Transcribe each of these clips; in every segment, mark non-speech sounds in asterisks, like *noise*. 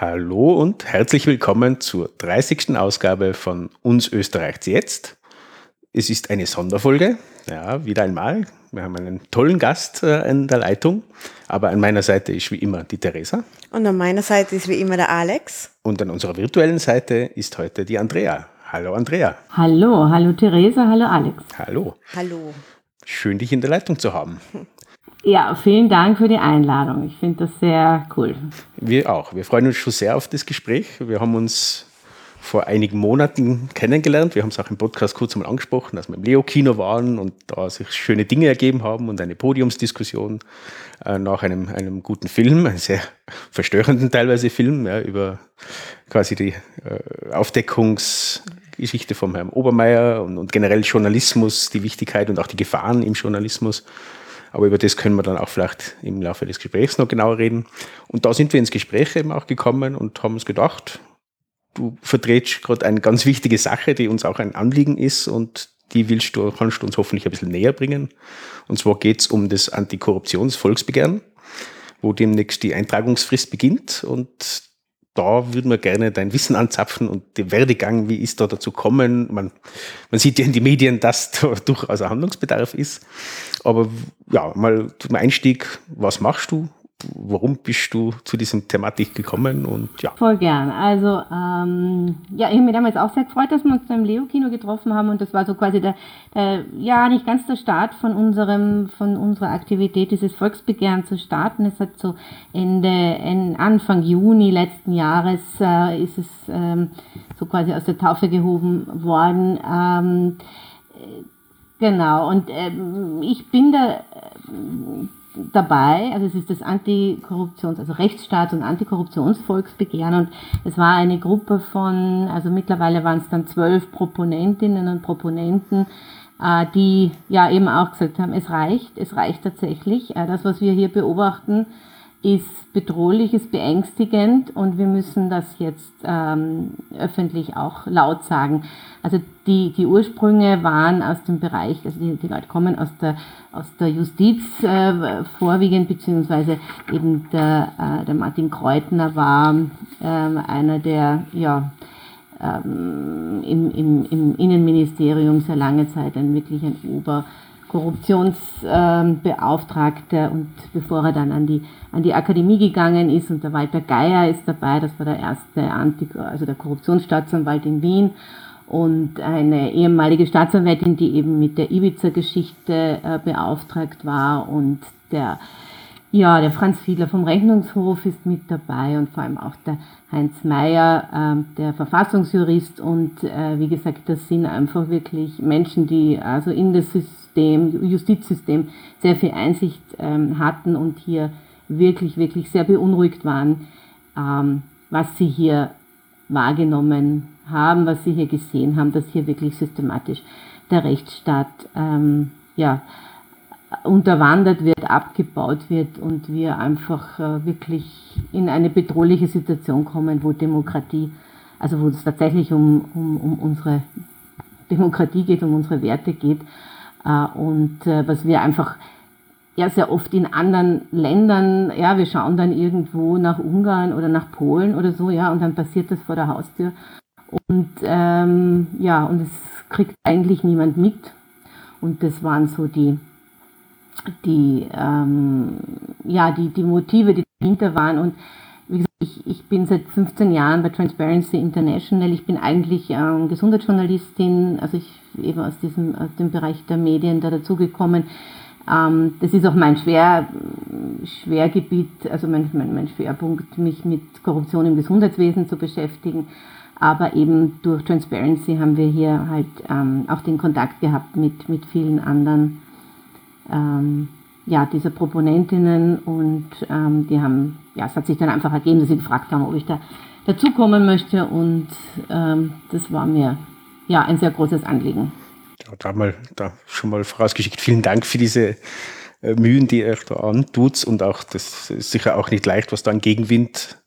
Hallo und herzlich willkommen zur 30. Ausgabe von Uns Österreichs jetzt. Es ist eine Sonderfolge, ja, wieder einmal. Wir haben einen tollen Gast äh, in der Leitung, aber an meiner Seite ist wie immer die Theresa. Und an meiner Seite ist wie immer der Alex. Und an unserer virtuellen Seite ist heute die Andrea. Hallo Andrea. Hallo, hallo Theresa, hallo Alex. Hallo. Hallo. Schön, dich in der Leitung zu haben. *laughs* Ja, vielen Dank für die Einladung. Ich finde das sehr cool. Wir auch. Wir freuen uns schon sehr auf das Gespräch. Wir haben uns vor einigen Monaten kennengelernt. Wir haben es auch im Podcast kurz mal angesprochen, dass wir im Leo-Kino waren und da sich schöne Dinge ergeben haben und eine Podiumsdiskussion äh, nach einem, einem guten Film, einem sehr verstörenden teilweise Film, ja, über quasi die äh, Aufdeckungsgeschichte vom Herrn Obermeier und, und generell Journalismus, die Wichtigkeit und auch die Gefahren im Journalismus. Aber über das können wir dann auch vielleicht im Laufe des Gesprächs noch genauer reden. Und da sind wir ins Gespräch eben auch gekommen und haben uns gedacht, du vertrittst gerade eine ganz wichtige Sache, die uns auch ein Anliegen ist und die willst du, kannst du uns hoffentlich ein bisschen näher bringen. Und zwar geht es um das Antikorruptionsvolksbegehren, wo demnächst die Eintragungsfrist beginnt und da würden wir gerne dein Wissen anzapfen und den Werdegang, wie ist da dazu kommen. Man, man sieht ja in den Medien, dass da *laughs* durchaus Handlungsbedarf ist. Aber ja, mal zum Einstieg, was machst du warum bist du zu diesem Thematik gekommen und ja. Voll gern. Also ähm, ja, ich habe mich damals auch sehr gefreut, dass wir uns beim Leo-Kino getroffen haben und das war so quasi der, der, ja nicht ganz der Start von unserem von unserer Aktivität, dieses Volksbegehren zu starten. Es hat so Ende, Anfang Juni letzten Jahres äh, ist es ähm, so quasi aus der Taufe gehoben worden. Ähm, genau und ähm, ich bin da dabei, also es ist das Antikorruptions-, also Rechtsstaats- und Antikorruptionsvolksbegehren und es war eine Gruppe von, also mittlerweile waren es dann zwölf Proponentinnen und Proponenten, äh, die ja eben auch gesagt haben, es reicht, es reicht tatsächlich. Äh, das, was wir hier beobachten, ist bedrohlich, ist beängstigend und wir müssen das jetzt ähm, öffentlich auch laut sagen. Also die, die Ursprünge waren aus dem Bereich, also die, die Leute kommen aus der, aus der Justiz äh, vorwiegend, beziehungsweise eben der, äh, der Martin Kreutner war äh, einer der, ja, ähm, im, im, im Innenministerium sehr lange Zeit ein wirklich ein Ober- Korruptionsbeauftragter und bevor er dann an die, an die Akademie gegangen ist und der Walter Geier ist dabei, das war der erste Anti, also der Korruptionsstaatsanwalt in Wien und eine ehemalige Staatsanwältin, die eben mit der Ibiza-Geschichte äh, beauftragt war und der ja, der Franz Fiedler vom Rechnungshof ist mit dabei und vor allem auch der Heinz Mayer, äh, der Verfassungsjurist. Und äh, wie gesagt, das sind einfach wirklich Menschen, die also in das System, Justizsystem sehr viel Einsicht ähm, hatten und hier wirklich, wirklich sehr beunruhigt waren, ähm, was sie hier wahrgenommen haben, was sie hier gesehen haben, dass hier wirklich systematisch der Rechtsstaat ähm, ja, unterwandert wird, abgebaut wird und wir einfach äh, wirklich in eine bedrohliche Situation kommen, wo Demokratie, also wo es tatsächlich um, um, um unsere Demokratie geht, um unsere Werte geht und äh, was wir einfach ja sehr oft in anderen Ländern, ja, wir schauen dann irgendwo nach Ungarn oder nach Polen oder so, ja, und dann passiert das vor der Haustür und ähm, ja, und es kriegt eigentlich niemand mit und das waren so die die, ähm, ja, die, die Motive, die dahinter waren. Und ich, ich bin seit 15 Jahren bei Transparency International. Ich bin eigentlich ähm, Gesundheitsjournalistin, also ich eben aus diesem aus dem Bereich der Medien da dazugekommen. Ähm, das ist auch mein Schwer, Schwergebiet, also mein, mein, mein Schwerpunkt, mich mit Korruption im Gesundheitswesen zu beschäftigen. Aber eben durch Transparency haben wir hier halt ähm, auch den Kontakt gehabt mit, mit vielen anderen ähm, ja, dieser Proponentinnen und ähm, die haben, ja, es hat sich dann einfach ergeben, dass sie gefragt haben, ob ich da dazukommen möchte. Und ähm, das war mir ja ein sehr großes Anliegen. Ja, da mal da schon mal vorausgeschickt, vielen Dank für diese äh, Mühen, die ihr da antut. Und auch das ist sicher auch nicht leicht, was da an Gegenwind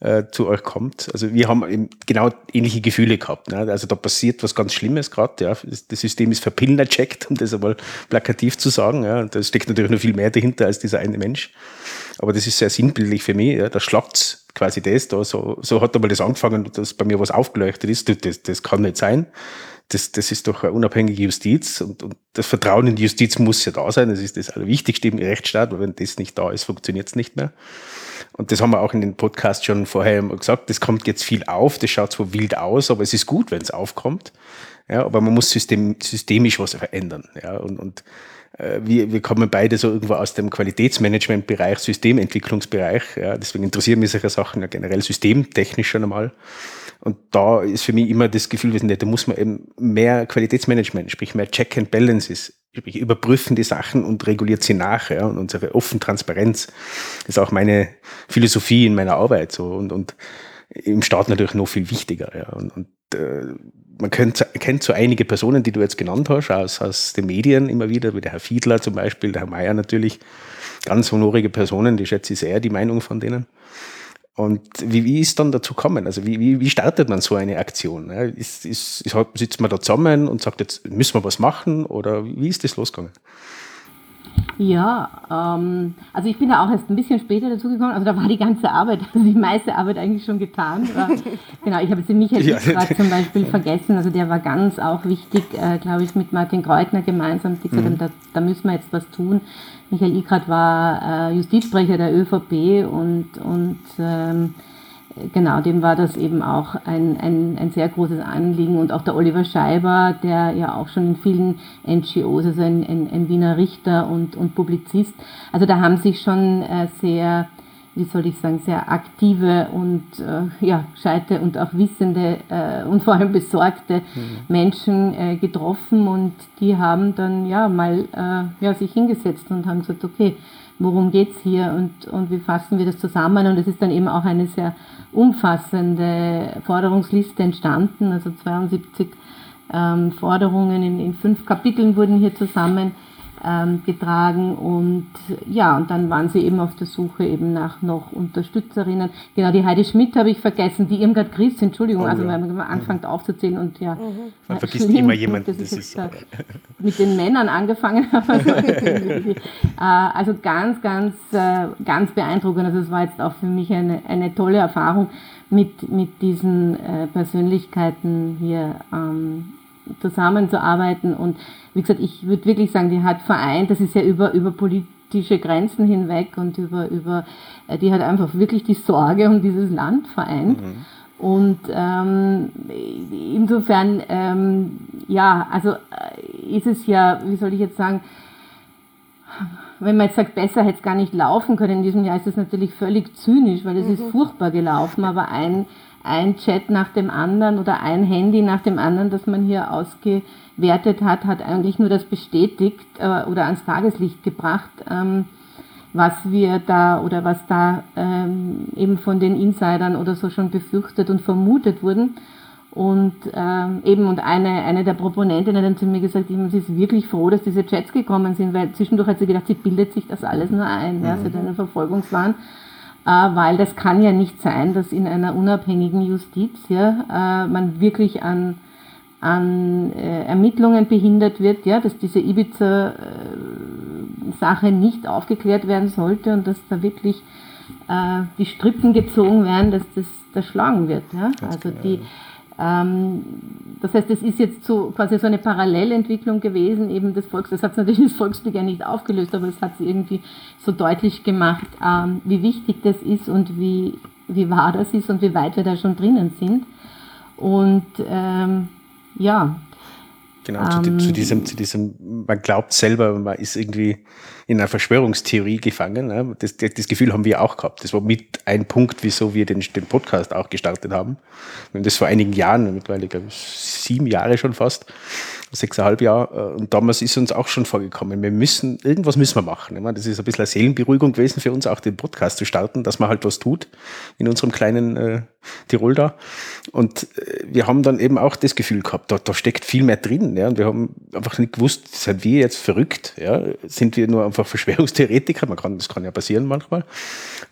äh, zu euch kommt. Also wir haben eben genau ähnliche Gefühle gehabt. Ne? Also da passiert was ganz Schlimmes gerade. Ja? Das System ist verpilnercheckt, um das einmal plakativ zu sagen. Ja? Und da steckt natürlich noch viel mehr dahinter als dieser eine Mensch. Aber das ist sehr sinnbildlich für mich. Ja? Da schlagt quasi das da. So, so hat einmal das angefangen, dass bei mir was aufgeleuchtet ist. Das, das kann nicht sein. Das, das ist doch eine unabhängige Justiz und, und das Vertrauen in die Justiz muss ja da sein. Das ist das Allerwichtigste im Rechtsstaat, weil wenn das nicht da ist, funktioniert es nicht mehr. Und das haben wir auch in den Podcast schon vorher gesagt. Das kommt jetzt viel auf. Das schaut zwar wild aus, aber es ist gut, wenn es aufkommt. Ja, aber man muss system, systemisch was verändern. Ja, und, und äh, wir, wir kommen beide so irgendwo aus dem Qualitätsmanagement-Bereich, Systementwicklungsbereich. Ja, deswegen interessieren mich solche Sachen ja generell systemtechnisch schon einmal. Und da ist für mich immer das Gefühl, da muss man eben mehr Qualitätsmanagement, sprich mehr Check and Balances, sprich überprüfen die Sachen und reguliert sie nach. Ja, und unsere offene Transparenz ist auch meine Philosophie in meiner Arbeit so und, und im Staat natürlich noch viel wichtiger. Ja. Und, und äh, man kennt, kennt so einige Personen, die du jetzt genannt hast, aus, aus den Medien immer wieder, wie der Herr Fiedler zum Beispiel, der Herr Mayer natürlich, ganz honorige Personen, die schätze ich sehr, die Meinung von denen. Und wie, wie ist dann dazu kommen? Also wie, wie, wie startet man so eine Aktion? Ist, ist, ist, sitzt man da zusammen und sagt, jetzt müssen wir was machen oder wie ist das losgegangen? Ja, ähm, also ich bin da auch erst ein bisschen später dazugekommen. Also da war die ganze Arbeit, also *laughs* die meiste Arbeit eigentlich schon getan. War, *laughs* genau, ich habe jetzt den Michael ja. zum Beispiel vergessen. Also der war ganz auch wichtig, äh, glaube ich, mit Martin Kreutner gemeinsam. Die gesagt mhm. haben, da, da müssen wir jetzt was tun. Michael Ikrat war äh, Justizsprecher der ÖVP und, und ähm, genau, dem war das eben auch ein, ein, ein sehr großes Anliegen. Und auch der Oliver Scheiber, der ja auch schon in vielen NGOs, also ein, ein, ein Wiener Richter und, und Publizist, also da haben sich schon äh, sehr, wie soll ich sagen, sehr aktive und äh, ja, gescheite und auch wissende äh, und vor allem besorgte mhm. Menschen äh, getroffen und die haben dann ja mal äh, ja, sich hingesetzt und haben gesagt, okay, worum geht's hier und, und wie fassen wir das zusammen? Und es ist dann eben auch eine sehr umfassende Forderungsliste entstanden, also 72 ähm, Forderungen in, in fünf Kapiteln wurden hier zusammen ähm, getragen und ja, und dann waren sie eben auf der Suche eben nach noch Unterstützerinnen. Genau, die Heidi Schmidt habe ich vergessen, die Irmgard Chris, Entschuldigung, oh, also ja. wenn man anfängt mhm. aufzuzählen und ja. Mhm. Man vergisst schlimm, immer jemanden, das, das ist, ist *laughs* mit den Männern angefangen habe. *laughs* *laughs* Äh, also ganz, ganz, äh, ganz beeindruckend. Also es war jetzt auch für mich eine, eine tolle Erfahrung, mit, mit diesen äh, Persönlichkeiten hier ähm, zusammenzuarbeiten. Und wie gesagt, ich würde wirklich sagen, die hat vereint, das ist ja über, über politische Grenzen hinweg und über, über, äh, die hat einfach wirklich die Sorge um dieses Land vereint. Mhm. Und ähm, insofern, ähm, ja, also äh, ist es ja, wie soll ich jetzt sagen, wenn man jetzt sagt, besser hätte es gar nicht laufen können in diesem Jahr, ist das natürlich völlig zynisch, weil es mhm. ist furchtbar gelaufen, aber ein, ein Chat nach dem anderen oder ein Handy nach dem anderen, das man hier ausgewertet hat, hat eigentlich nur das bestätigt äh, oder ans Tageslicht gebracht, ähm, was wir da oder was da ähm, eben von den Insidern oder so schon befürchtet und vermutet wurden. Und ähm, eben, und eine, eine der Proponentinnen hat dann zu mir gesagt, sie ist wirklich froh, dass diese Chats gekommen sind, weil zwischendurch hat sie gedacht, sie bildet sich das alles nur ein. Ja, sie hat einen Verfolgungswahn. Äh, weil das kann ja nicht sein, dass in einer unabhängigen Justiz ja, äh, man wirklich an, an äh, Ermittlungen behindert wird, ja, dass diese Ibiza-Sache nicht aufgeklärt werden sollte und dass da wirklich die Strippen gezogen werden, dass das erschlagen wird. Ja? Also die, ähm, das heißt, es ist jetzt so quasi so eine Parallelentwicklung gewesen, eben des Volks. Das hat natürlich *laughs* das Volksbegehren nicht aufgelöst, aber es hat es irgendwie so deutlich gemacht, ähm, wie wichtig das ist und wie, wie wahr das ist und wie weit wir da schon drinnen sind. Und ähm, ja. Genau, zu, zu, ähm, diesem, zu diesem, man glaubt selber, man ist irgendwie in einer Verschwörungstheorie gefangen. Ne? Das, das, Gefühl haben wir auch gehabt. Das war mit ein Punkt, wieso wir den, den Podcast auch gestartet haben. Haben das vor einigen Jahren, mittlerweile glaube ich sieben Jahre schon fast, sechseinhalb Jahre. Äh, und damals ist uns auch schon vorgekommen, wir müssen, irgendwas müssen wir machen. Meine, das ist ein bisschen eine Seelenberuhigung gewesen für uns, auch den Podcast zu starten, dass man halt was tut in unserem kleinen äh, Tirol da. Und äh, wir haben dann eben auch das Gefühl gehabt, da, da steckt viel mehr drin. Ja? Und wir haben einfach nicht gewusst, sind wir jetzt verrückt? Ja? Sind wir nur einfach Verschwörungstheoretiker? Man kann, das kann ja passieren manchmal.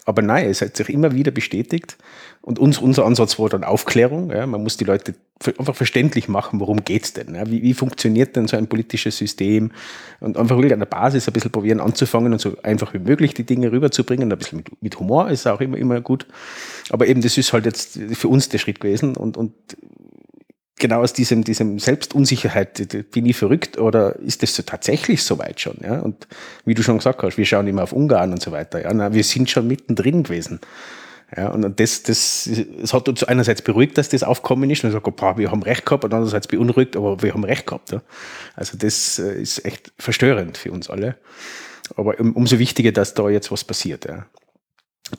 Aber nein, es hat sich immer wieder bestätigt. Und uns, unser Ansatz war dann Aufklärung. Ja. Man muss die Leute einfach verständlich machen, worum geht's denn? Ja. Wie, wie funktioniert denn so ein politisches System? Und einfach wirklich an der Basis ein bisschen probieren anzufangen und so einfach wie möglich die Dinge rüberzubringen. Ein bisschen mit, mit Humor ist auch immer, immer gut. Aber eben, das ist halt jetzt für uns der Schritt gewesen. Und, und genau aus diesem, diesem Selbstunsicherheit, bin ich verrückt oder ist das so tatsächlich so weit schon? Ja? Und wie du schon gesagt hast, wir schauen immer auf Ungarn und so weiter. Ja? Na, wir sind schon mittendrin gewesen. Ja, und das, das, es hat uns einerseits beruhigt, dass das aufkommen ist und ich sage, boah, wir haben recht gehabt, und andererseits beunruhigt, aber wir haben recht gehabt. Ja. Also das äh, ist echt verstörend für uns alle. Aber umso wichtiger, dass da jetzt was passiert. Ja.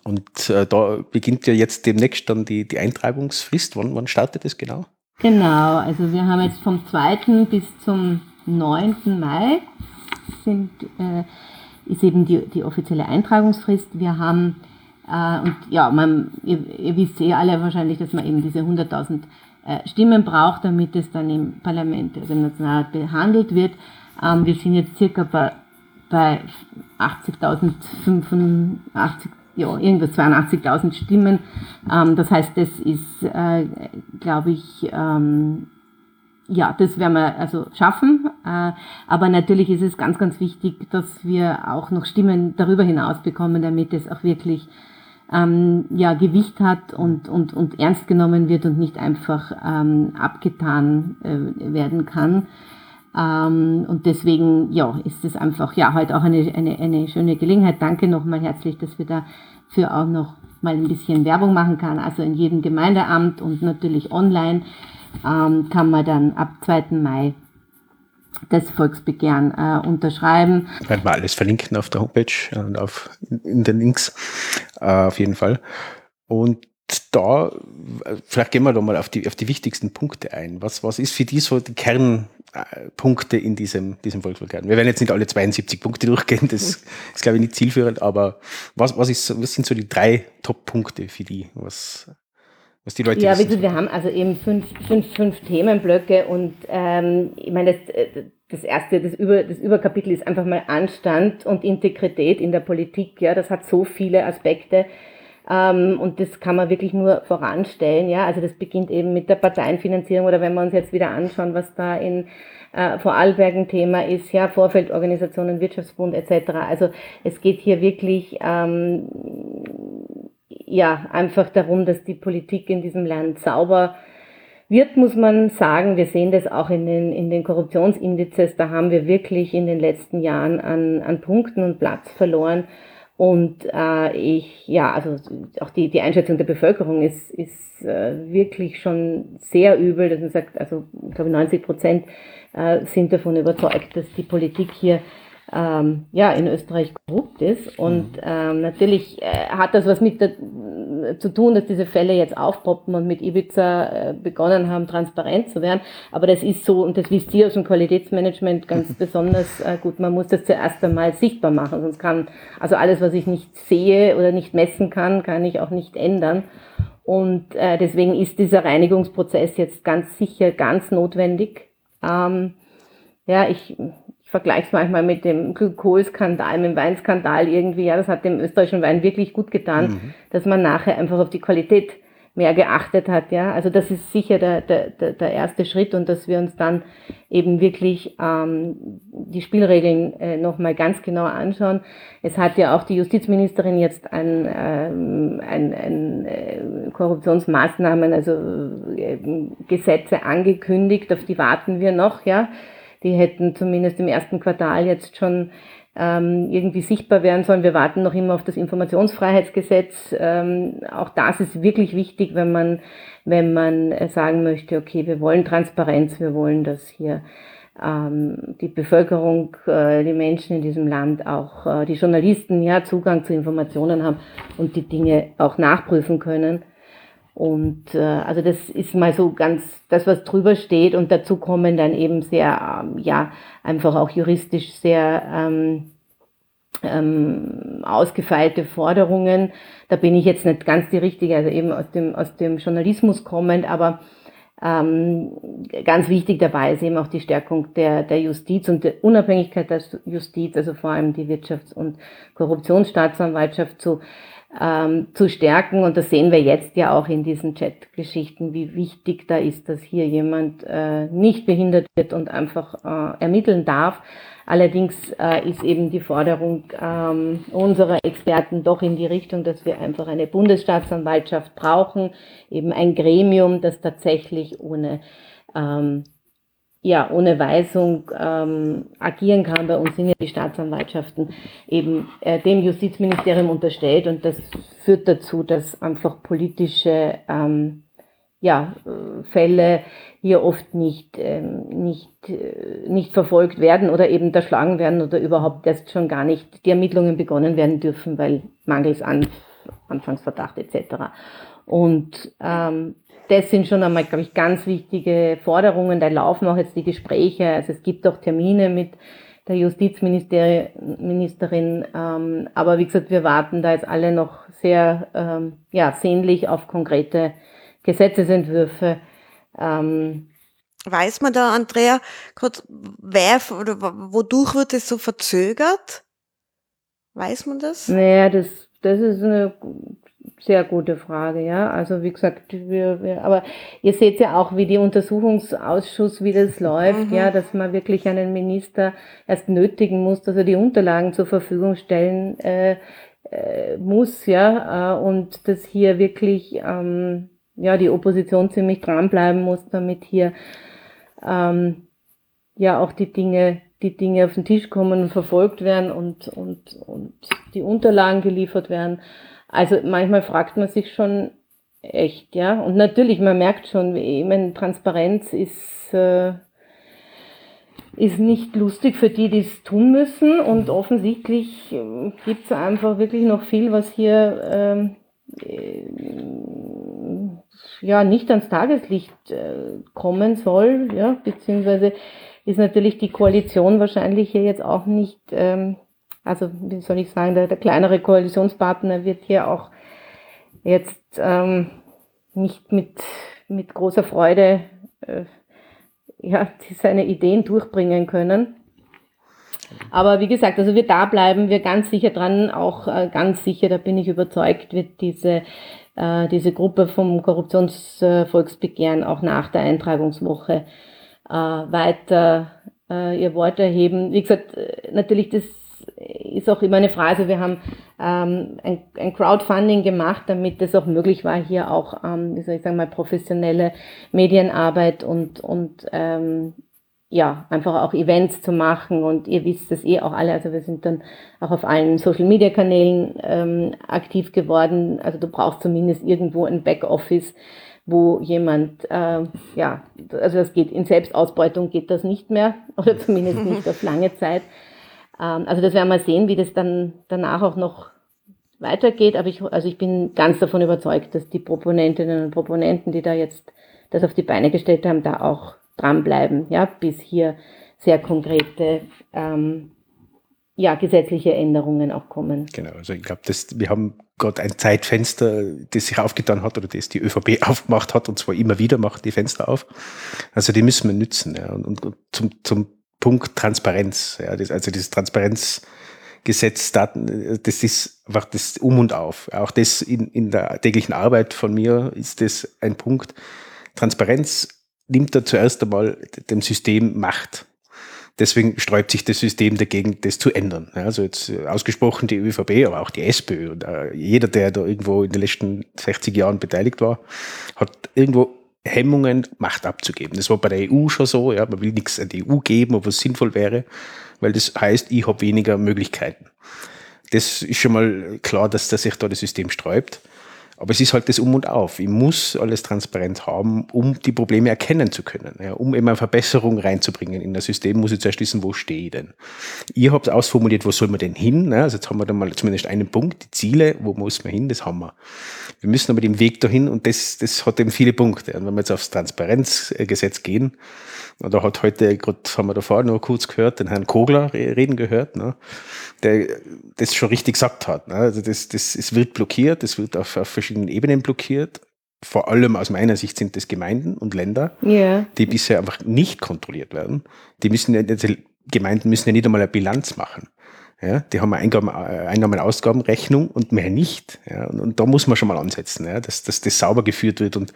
Und äh, da beginnt ja jetzt demnächst dann die, die Eintreibungsfrist. Wann, wann startet das genau? Genau, also wir haben jetzt vom 2. bis zum 9. Mai sind, äh, ist eben die, die offizielle Eintragungsfrist. Wir haben äh, und ja, man, ihr, ihr, wisst eh alle wahrscheinlich, dass man eben diese 100.000 äh, Stimmen braucht, damit es dann im Parlament, also im Nationalrat behandelt wird. Ähm, wir sind jetzt circa bei, bei 80.085, ja, irgendwas 82.000 Stimmen. Ähm, das heißt, das ist, äh, glaube ich, ähm, ja, das werden wir also schaffen. Äh, aber natürlich ist es ganz, ganz wichtig, dass wir auch noch Stimmen darüber hinaus bekommen, damit es auch wirklich ähm, ja, Gewicht hat und, und, und ernst genommen wird und nicht einfach ähm, abgetan äh, werden kann. Ähm, und deswegen ja, ist es einfach ja, heute auch eine, eine, eine schöne Gelegenheit. Danke nochmal herzlich, dass wir dafür auch noch mal ein bisschen Werbung machen kann. Also in jedem Gemeindeamt und natürlich online ähm, kann man dann ab 2. Mai das Volksbegehren äh, unterschreiben. Werden wir alles verlinken auf der Homepage und auf, in den Links, äh, auf jeden Fall. Und da, vielleicht gehen wir da mal auf die, auf die wichtigsten Punkte ein. Was, was ist für die so die Kernpunkte in diesem, diesem Volksbegehren? Wir werden jetzt nicht alle 72 Punkte durchgehen, das ist, glaube ich, nicht zielführend, aber was, was, ist, was sind so die drei Top-Punkte für die, was, was die Leute Ja, wissen. wir haben also eben fünf, fünf, fünf Themenblöcke und ähm, ich meine, das, das erste, das, Über, das Überkapitel ist einfach mal Anstand und Integrität in der Politik. Ja, das hat so viele Aspekte. Ähm, und das kann man wirklich nur voranstellen. Ja, also das beginnt eben mit der Parteienfinanzierung oder wenn wir uns jetzt wieder anschauen, was da in äh, Vorarlberg ein Thema ist, ja, Vorfeldorganisationen, Wirtschaftsbund etc. Also es geht hier wirklich ähm, ja, einfach darum, dass die Politik in diesem Land sauber wird, muss man sagen. Wir sehen das auch in den, in den Korruptionsindizes. Da haben wir wirklich in den letzten Jahren an, an Punkten und Platz verloren. Und äh, ich, ja, also auch die, die Einschätzung der Bevölkerung ist, ist äh, wirklich schon sehr übel, dass man sagt, also ich glaube 90 Prozent äh, sind davon überzeugt, dass die Politik hier ähm, ja, in Österreich korrupt ist. Und mhm. ähm, natürlich äh, hat das was mit der, zu tun, dass diese Fälle jetzt aufpoppen und mit Ibiza äh, begonnen haben, transparent zu werden. Aber das ist so, und das wisst ihr aus dem Qualitätsmanagement ganz *laughs* besonders äh, gut, man muss das zuerst einmal sichtbar machen. Sonst kann, also alles, was ich nicht sehe oder nicht messen kann, kann ich auch nicht ändern. Und äh, deswegen ist dieser Reinigungsprozess jetzt ganz sicher ganz notwendig. Ähm, ja, ich vergleiche es manchmal mit dem Glykolskandal, mit dem Weinskandal irgendwie. Ja, das hat dem österreichischen Wein wirklich gut getan, mhm. dass man nachher einfach auf die Qualität mehr geachtet hat. Ja, also das ist sicher der, der, der erste Schritt und dass wir uns dann eben wirklich ähm, die Spielregeln äh, nochmal ganz genau anschauen. Es hat ja auch die Justizministerin jetzt ein, ähm, ein, ein äh, Korruptionsmaßnahmen, also äh, Gesetze angekündigt, auf die warten wir noch, ja die hätten zumindest im ersten Quartal jetzt schon ähm, irgendwie sichtbar werden sollen. Wir warten noch immer auf das Informationsfreiheitsgesetz. Ähm, auch das ist wirklich wichtig, wenn man, wenn man sagen möchte, okay, wir wollen Transparenz, wir wollen, dass hier ähm, die Bevölkerung, äh, die Menschen in diesem Land, auch äh, die Journalisten ja Zugang zu Informationen haben und die Dinge auch nachprüfen können. Und äh, also das ist mal so ganz das, was drüber steht. Und dazu kommen dann eben sehr, ähm, ja, einfach auch juristisch sehr ähm, ähm, ausgefeilte Forderungen. Da bin ich jetzt nicht ganz die richtige, also eben aus dem, aus dem Journalismus kommend, aber ähm, ganz wichtig dabei ist eben auch die Stärkung der, der Justiz und der Unabhängigkeit der Justiz, also vor allem die Wirtschafts- und Korruptionsstaatsanwaltschaft zu ähm, zu stärken. Und das sehen wir jetzt ja auch in diesen Chat-Geschichten, wie wichtig da ist, dass hier jemand äh, nicht behindert wird und einfach äh, ermitteln darf. Allerdings äh, ist eben die Forderung ähm, unserer Experten doch in die Richtung, dass wir einfach eine Bundesstaatsanwaltschaft brauchen, eben ein Gremium, das tatsächlich ohne ähm, ja, ohne Weisung ähm, agieren kann. Bei uns sind ja die Staatsanwaltschaften eben äh, dem Justizministerium unterstellt und das führt dazu, dass einfach politische ähm, ja, äh, Fälle hier oft nicht, ähm, nicht, äh, nicht verfolgt werden oder eben erschlagen werden oder überhaupt erst schon gar nicht die Ermittlungen begonnen werden dürfen, weil mangels An Anfangsverdacht etc. Und ähm, das sind schon einmal, glaube ich, ganz wichtige Forderungen. Da laufen auch jetzt die Gespräche. Also es gibt auch Termine mit der Justizministerin. Ähm, aber wie gesagt, wir warten da jetzt alle noch sehr ähm, ja, sehnlich auf konkrete Gesetzesentwürfe. Ähm, Weiß man da, Andrea, kurz, wer oder wodurch wird es so verzögert? Weiß man das? Naja, das, das ist eine sehr gute Frage, ja. Also wie gesagt, wir, wir, aber ihr seht ja auch, wie die Untersuchungsausschuss, wie das läuft, mhm. ja, dass man wirklich einen Minister erst nötigen muss, dass er die Unterlagen zur Verfügung stellen äh, äh, muss, ja, äh, und dass hier wirklich ähm, ja die Opposition ziemlich dranbleiben muss, damit hier ähm, ja auch die Dinge die Dinge auf den Tisch kommen und verfolgt werden und, und, und die Unterlagen geliefert werden. Also manchmal fragt man sich schon echt, ja. Und natürlich, man merkt schon, ich meine, Transparenz ist, äh, ist nicht lustig für die, die es tun müssen. Und offensichtlich äh, gibt es einfach wirklich noch viel, was hier ähm, äh, ja nicht ans Tageslicht äh, kommen soll, ja, beziehungsweise ist natürlich die Koalition wahrscheinlich hier jetzt auch nicht ähm, also wie soll ich sagen, der, der kleinere Koalitionspartner wird hier auch jetzt ähm, nicht mit, mit großer Freude äh, ja, seine Ideen durchbringen können. Aber wie gesagt, also wir da bleiben wir ganz sicher dran, auch äh, ganz sicher, da bin ich überzeugt, wird diese, äh, diese Gruppe vom Korruptionsvolksbegehren auch nach der Eintragungswoche äh, weiter äh, ihr Wort erheben. Wie gesagt, äh, natürlich das ist auch immer eine Frage. Wir haben ähm, ein, ein, Crowdfunding gemacht, damit es auch möglich war, hier auch, ähm, wie soll ich sagen, mal professionelle Medienarbeit und, und ähm, ja, einfach auch Events zu machen. Und ihr wisst es eh auch alle, also wir sind dann auch auf allen Social-Media-Kanälen ähm, aktiv geworden. Also du brauchst zumindest irgendwo ein Backoffice, wo jemand, äh, ja, also das geht in Selbstausbeutung geht das nicht mehr *laughs* oder zumindest nicht auf lange Zeit. Ähm, also das werden wir sehen, wie das dann danach auch noch weitergeht. Aber ich, also ich bin ganz davon überzeugt, dass die Proponentinnen und Proponenten, die da jetzt das auf die Beine gestellt haben, da auch dranbleiben, ja, bis hier sehr konkrete ähm, ja, gesetzliche Änderungen auch kommen. Genau, also ich glaube, wir haben gerade ein Zeitfenster, das sich aufgetan hat oder das die ÖVP *laughs* aufgemacht hat und zwar immer wieder macht die Fenster auf. Also die müssen wir nützen. Ja. Und, und zum, zum Punkt Transparenz. Ja, das, also das Transparenzgesetz, das ist einfach das Um und Auf. Auch das in, in der täglichen Arbeit von mir ist das ein Punkt. Transparenz nimmt da zuerst einmal dem System Macht. Deswegen sträubt sich das System dagegen, das zu ändern. Also jetzt ausgesprochen die ÖVP, aber auch die SPÖ und äh, jeder, der da irgendwo in den letzten 60 Jahren beteiligt war, hat irgendwo Hemmungen, Macht abzugeben. Das war bei der EU schon so, ja, man will nichts an die EU geben, obwohl es sinnvoll wäre, weil das heißt, ich habe weniger Möglichkeiten. Das ist schon mal klar, dass, dass sich da das System sträubt. Aber es ist halt das Um und Auf. Ich muss alles transparent haben, um die Probleme erkennen zu können. Ja, um immer Verbesserung reinzubringen in das System, muss ich zuerst wissen, wo stehe ich denn. Ihr habt ausformuliert, wo soll man denn hin? Also jetzt haben wir da mal zumindest einen Punkt, die Ziele, wo muss man hin, das haben wir. Wir müssen aber den Weg dahin und das, das hat eben viele Punkte. Und wenn wir jetzt aufs Transparenzgesetz gehen, da hat heute, gerade haben wir davor nur kurz gehört, den Herrn Kogler reden gehört, ne, der das schon richtig gesagt hat. Ne? Also das, das, es wird blockiert, es wird auf, auf verschiedenen Ebenen blockiert. Vor allem aus meiner Sicht sind das Gemeinden und Länder, yeah. die bisher einfach nicht kontrolliert werden. Die müssen die Gemeinden müssen ja nicht einmal eine Bilanz machen. Ja, die haben eine Eingaben, äh, Einnahmen-Ausgabenrechnung und mehr nicht. Ja, und, und, da muss man schon mal ansetzen, ja, dass, dass das sauber geführt wird und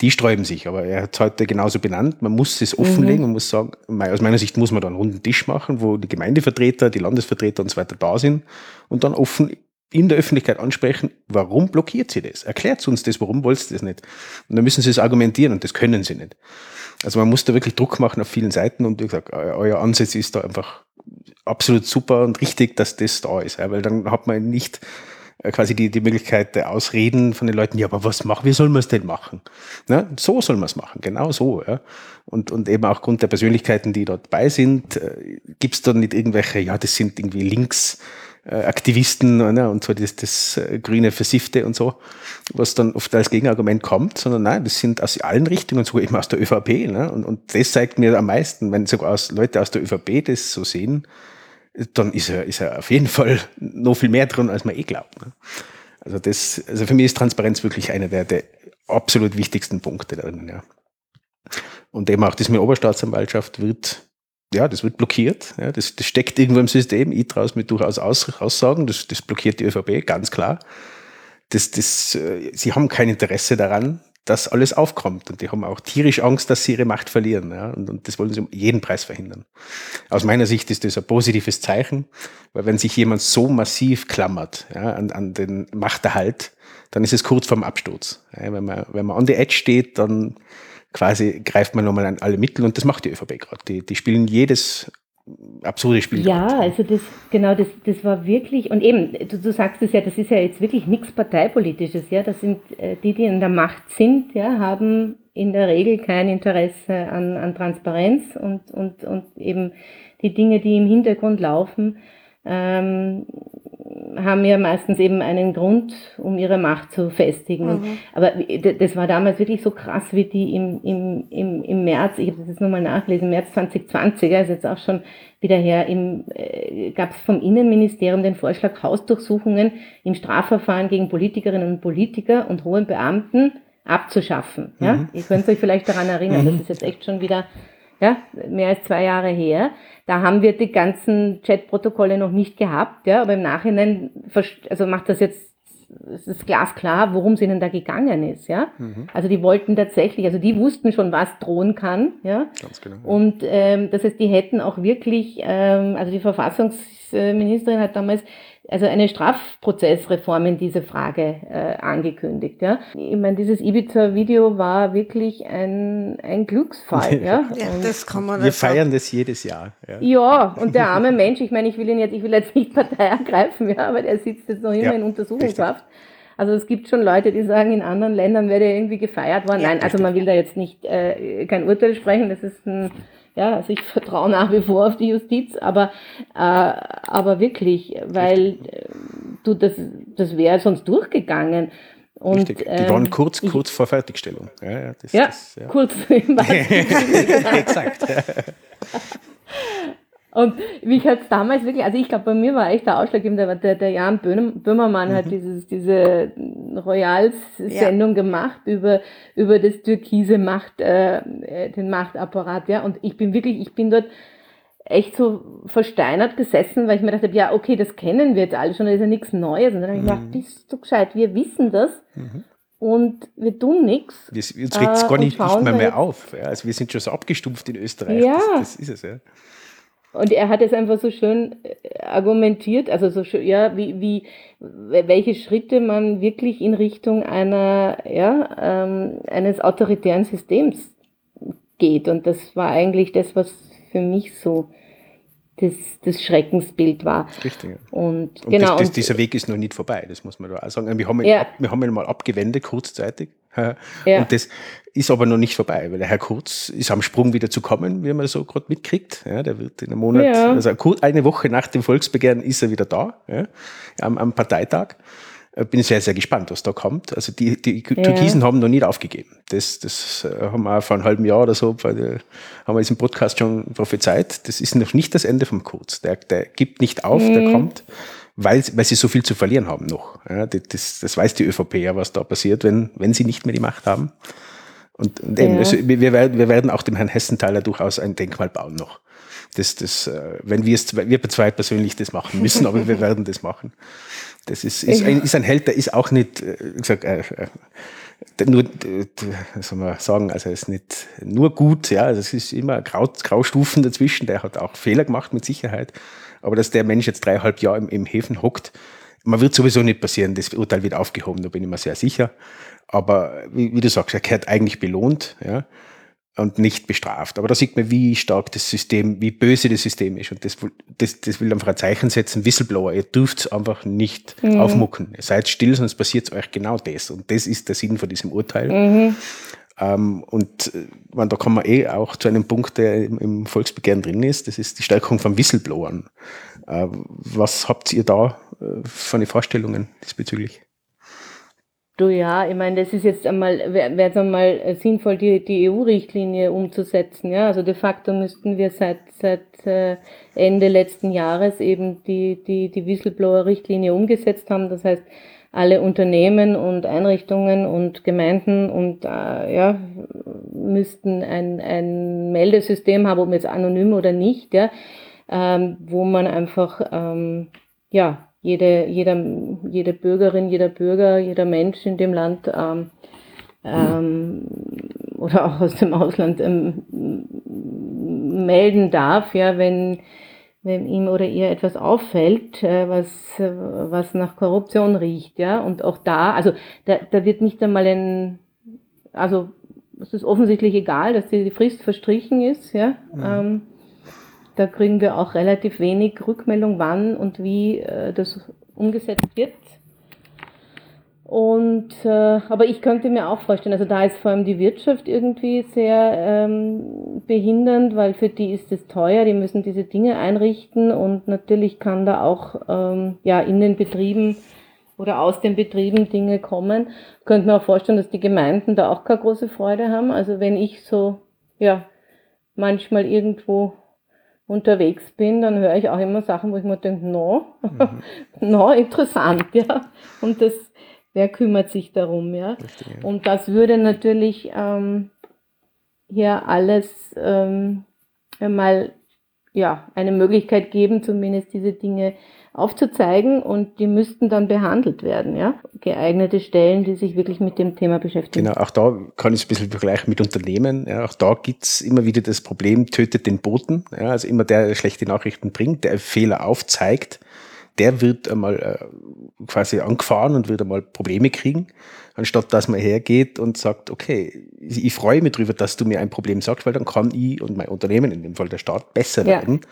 die sträuben sich. Aber er hat es heute genauso benannt. Man muss es offenlegen, mhm. man muss sagen, aus meiner Sicht muss man da einen runden Tisch machen, wo die Gemeindevertreter, die Landesvertreter und so weiter da sind und dann offen in der Öffentlichkeit ansprechen, warum blockiert sie das? Erklärt uns das, warum wollt ihr das nicht? Und dann müssen sie es argumentieren und das können sie nicht. Also man muss da wirklich Druck machen auf vielen Seiten und wie gesagt, euer Ansatz ist da einfach absolut super und richtig, dass das da ist, weil dann hat man nicht äh, quasi die, die Möglichkeit der Ausreden von den Leuten, ja, aber was machen, wie soll man es denn machen? Na, so soll man es machen, genau so. Ja. Und, und eben auch aufgrund der Persönlichkeiten, die dort bei sind, äh, gibt es da nicht irgendwelche, ja, das sind irgendwie links Aktivisten ne, und so das, das äh, grüne Versiffte und so, was dann oft als Gegenargument kommt, sondern nein, das sind aus allen Richtungen, sogar eben aus der ÖVP. Ne? Und, und das zeigt mir am meisten, wenn sogar aus, Leute aus der ÖVP das so sehen, dann ist er, ist er auf jeden Fall noch viel mehr drin, als man eh glaubt. Ne? Also das, also für mich ist Transparenz wirklich einer der, der absolut wichtigsten Punkte darin, ja. Und eben auch das mit Oberstaatsanwaltschaft wird ja, das wird blockiert. Ja, das, das steckt irgendwo im System. Ich traue es mir durchaus aus, aussagen. Das, das blockiert die ÖVP, ganz klar. Das, das, äh, sie haben kein Interesse daran, dass alles aufkommt. Und die haben auch tierisch Angst, dass sie ihre Macht verlieren. Ja? Und, und das wollen sie um jeden Preis verhindern. Aus meiner Sicht ist das ein positives Zeichen, weil wenn sich jemand so massiv klammert ja, an, an den Machterhalt, dann ist es kurz vorm Absturz. Ja, wenn, man, wenn man an der Edge steht, dann quasi greift man nochmal an alle Mittel und das macht die ÖVP gerade. Die, die spielen jedes absurde Spiel. Ja, grad. also das, genau, das, das war wirklich, und eben, du, du sagst es ja, das ist ja jetzt wirklich nichts Parteipolitisches, ja, das sind äh, die, die in der Macht sind, ja, haben in der Regel kein Interesse an, an Transparenz und, und, und eben die Dinge, die im Hintergrund laufen, ähm, haben ja meistens eben einen Grund, um ihre Macht zu festigen. Mhm. Aber das war damals wirklich so krass, wie die im, im, im, im März, ich habe das jetzt nochmal nachgelesen, März 2020, also jetzt auch schon wieder her, äh, gab es vom Innenministerium den Vorschlag, Hausdurchsuchungen im Strafverfahren gegen Politikerinnen und Politiker und hohen Beamten abzuschaffen. Mhm. Ja? Ihr könnt euch vielleicht daran erinnern, mhm. das ist jetzt echt schon wieder ja, mehr als zwei Jahre her. Da haben wir die ganzen Chatprotokolle noch nicht gehabt, ja, aber im Nachhinein also macht das jetzt es ist glasklar, worum es ihnen da gegangen ist, ja. Mhm. Also die wollten tatsächlich, also die wussten schon, was drohen kann, ja. Ganz genau. Und ähm, das heißt, die hätten auch wirklich, ähm, also die Verfassungsministerin hat damals also eine Strafprozessreform in diese Frage äh, angekündigt. Ja. Ich meine, dieses Ibiza-Video war wirklich ein, ein Glücksfall. *laughs* ja, ja das kann man Wir feiern das jedes Jahr. Ja. ja, und der arme Mensch, ich meine, ich will ihn jetzt, ich will jetzt nicht Partei ergreifen, ja, aber der sitzt jetzt noch immer ja, in Untersuchungshaft. Richtig. Also es gibt schon Leute, die sagen, in anderen Ländern wäre er irgendwie gefeiert worden. Nein, also man will da jetzt nicht äh, kein Urteil sprechen. Das ist ein ja, also ich vertraue nach wie vor auf die Justiz, aber, äh, aber wirklich, weil äh, du das, das wäre sonst durchgegangen. Und, Richtig. Die ähm, waren kurz, kurz vor Fertigstellung. Ja, ja, das, ja das, ja. kurz. *laughs* Exakt. *laughs* Und mich hat es damals wirklich, also ich glaube, bei mir war echt der Ausschlag, der, der, der Jan Böhmermann mhm. hat dieses, diese Royals-Sendung ja. gemacht über, über das türkise Macht, äh, den Machtapparat, ja. Und ich bin wirklich, ich bin dort echt so versteinert gesessen, weil ich mir dachte, ja, okay, das kennen wir jetzt alle schon, das ist ja nichts Neues. Und dann habe ich mhm. gedacht, bist du gescheit, wir wissen das. Mhm. Und wir tun nichts. Jetzt regt es gar nicht, nicht mehr, mehr auf. Ja. Also wir sind schon so abgestumpft in Österreich. Ja. Das, das ist es, ja. Und er hat es einfach so schön äh, argumentiert, also so schön, ja, wie, wie, welche Schritte man wirklich in Richtung einer, ja, ähm, eines autoritären Systems geht. Und das war eigentlich das, was für mich so das, das Schreckensbild war. Richtig. Und, und genau. Das, das, dieser Weg ist noch nicht vorbei, das muss man da auch sagen. Wir haben ihn, ja. ab, wir haben ihn mal abgewendet, kurzzeitig. Ja. Und das ist aber noch nicht vorbei, weil der Herr Kurz ist am Sprung wieder zu kommen, wie man so gerade mitkriegt. Ja, der wird in einem Monat, ja. also eine Woche nach dem Volksbegehren ist er wieder da, ja, am, am Parteitag. Äh, bin sehr, sehr gespannt, was da kommt. Also die, die Türkisen haben noch nicht aufgegeben. Das, das äh, haben wir vor einem halben Jahr oder so, haben wir jetzt im Podcast schon prophezeit. Das ist noch nicht das Ende vom Kurz. Der, der gibt nicht auf, mhm. der kommt weil, weil sie so viel zu verlieren haben noch. Ja, das, das weiß die ÖVP ja, was da passiert, wenn, wenn sie nicht mehr die Macht haben. Und, und eben, ja. also wir, werden, wir werden auch dem Herrn Hessenthaler durchaus ein Denkmal bauen noch. Das, das, äh, wenn wir es, wir zwei persönlich das machen müssen, aber wir werden das machen. Das ist, ist, ein, ist ein Held, der ist auch nicht, äh, wie gesagt, äh, äh, nur, soll man sagen, also er ist nicht nur gut, ja, also es ist immer Grau, Graustufen dazwischen, der hat auch Fehler gemacht mit Sicherheit, aber dass der Mensch jetzt dreieinhalb Jahre im, im Häfen hockt, man wird sowieso nicht passieren, das Urteil wird aufgehoben, da bin ich mir sehr sicher. Aber wie, wie du sagst, er gehört eigentlich belohnt, ja und nicht bestraft. Aber da sieht man, wie stark das System, wie böse das System ist. Und das, das, das will einfach ein Zeichen setzen, Whistleblower, ihr dürft es einfach nicht mhm. aufmucken. Ihr seid still, sonst passiert euch genau das. Und das ist der Sinn von diesem Urteil. Mhm. Ähm, und äh, man, da kommen wir eh auch zu einem Punkt, der im, Volksbegehren drin ist, das ist die Stärkung von Whistleblowern. Äh, was habt ihr da äh, für eine Vorstellungen diesbezüglich? Du ja, ich meine, das ist jetzt einmal, wäre es einmal sinnvoll, die, die EU-Richtlinie umzusetzen. Ja, also de facto müssten wir seit, seit Ende letzten Jahres eben die, die, die Whistleblower-Richtlinie umgesetzt haben. Das heißt, alle Unternehmen und Einrichtungen und Gemeinden und äh, ja, müssten ein, ein Meldesystem haben, ob jetzt anonym oder nicht, ja, ähm, wo man einfach ähm, ja, jede, jeder, jede Bürgerin, jeder Bürger, jeder Mensch in dem Land ähm, ähm, oder auch aus dem Ausland ähm, melden darf, ja, wenn, wenn ihm oder ihr etwas auffällt, äh, was, äh, was nach Korruption riecht, ja. Und auch da, also da, da wird nicht einmal ein, also es ist offensichtlich egal, dass die Frist verstrichen ist, ja. Mhm. Ähm, da kriegen wir auch relativ wenig Rückmeldung, wann und wie äh, das umgesetzt wird. Und äh, aber ich könnte mir auch vorstellen, also da ist vor allem die Wirtschaft irgendwie sehr ähm, behindernd, weil für die ist es teuer, die müssen diese Dinge einrichten und natürlich kann da auch ähm, ja in den Betrieben oder aus den Betrieben Dinge kommen. Könnte mir auch vorstellen, dass die Gemeinden da auch keine große Freude haben. Also wenn ich so ja manchmal irgendwo unterwegs bin, dann höre ich auch immer Sachen, wo ich mir denke, no, mhm. *laughs* no, interessant, ja. Und das, wer kümmert sich darum, ja. Richtig, Und das würde natürlich ähm, hier alles ähm, mal ja, eine Möglichkeit geben, zumindest diese Dinge aufzuzeigen und die müssten dann behandelt werden, ja. Geeignete Stellen, die sich wirklich mit dem Thema beschäftigen. Genau, auch da kann ich es ein bisschen vergleichen mit Unternehmen. Ja, auch da gibt's immer wieder das Problem, tötet den Boten. Ja, also immer der, der schlechte Nachrichten bringt, der Fehler aufzeigt, der wird einmal äh, quasi angefahren und wird einmal Probleme kriegen, anstatt dass man hergeht und sagt, okay, ich, freue mich darüber, dass du mir ein Problem sagst, weil dann kann ich und mein Unternehmen, in dem Fall der Staat, besser ja. werden.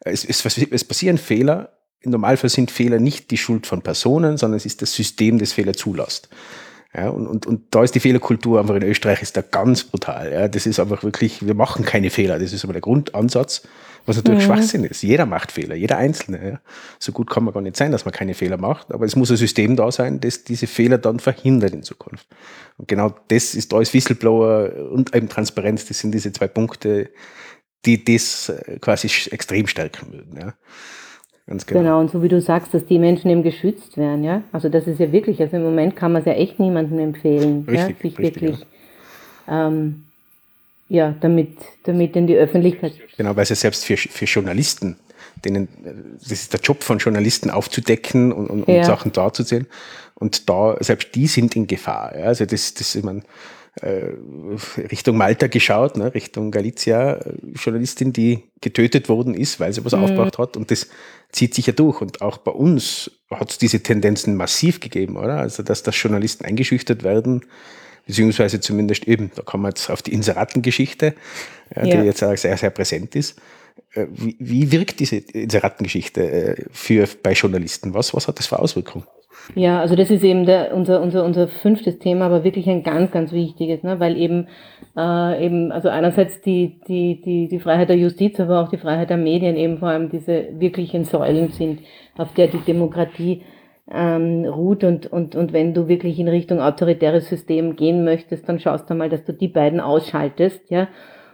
Es, es, es passieren Fehler, im Normalfall sind Fehler nicht die Schuld von Personen, sondern es ist das System, das Fehler zulässt. Ja, und, und, und da ist die Fehlerkultur einfach in Österreich ist da ganz brutal. Ja, das ist einfach wirklich, wir machen keine Fehler. Das ist aber der Grundansatz, was natürlich mhm. Schwachsinn ist. Jeder macht Fehler, jeder Einzelne. Ja. So gut kann man gar nicht sein, dass man keine Fehler macht, aber es muss ein System da sein, das diese Fehler dann verhindert in Zukunft. Und genau das ist da als Whistleblower und eben Transparenz, das sind diese zwei Punkte, die das äh, quasi extrem stärken würden. Ja. Ganz genau. genau, und so wie du sagst, dass die Menschen eben geschützt werden, ja. Also das ist ja wirklich, also im Moment kann man es ja echt niemandem empfehlen, richtig, ja? sich richtig, wirklich, ja. Ähm, ja, damit, damit in die Öffentlichkeit. Genau, weil es ja selbst für, für Journalisten, denen, das ist der Job von Journalisten aufzudecken und, und, ja. und Sachen darzusehen. Und da, selbst die sind in Gefahr. Ja? Also das, das, ich meine, äh, Richtung Malta geschaut, ne, Richtung Galizia, äh, Journalistin, die getötet worden ist, weil sie was mhm. aufgebracht hat. Und das zieht sich ja durch. Und auch bei uns hat es diese Tendenzen massiv gegeben, oder? Also, dass, dass Journalisten eingeschüchtert werden, beziehungsweise zumindest eben, da kommen wir jetzt auf die Inseratengeschichte, ja, die jetzt auch sehr, sehr präsent ist. Äh, wie, wie wirkt diese Inseratengeschichte für, bei Journalisten? Was, was hat das für Auswirkungen? Ja, also das ist eben der, unser, unser, unser fünftes Thema, aber wirklich ein ganz, ganz wichtiges, ne? weil eben, äh, eben, also einerseits die, die, die, die Freiheit der Justiz, aber auch die Freiheit der Medien eben vor allem diese wirklichen Säulen sind, auf der die Demokratie ähm, ruht und, und, und wenn du wirklich in Richtung autoritäres System gehen möchtest, dann schaust du mal, dass du die beiden ausschaltest, ja.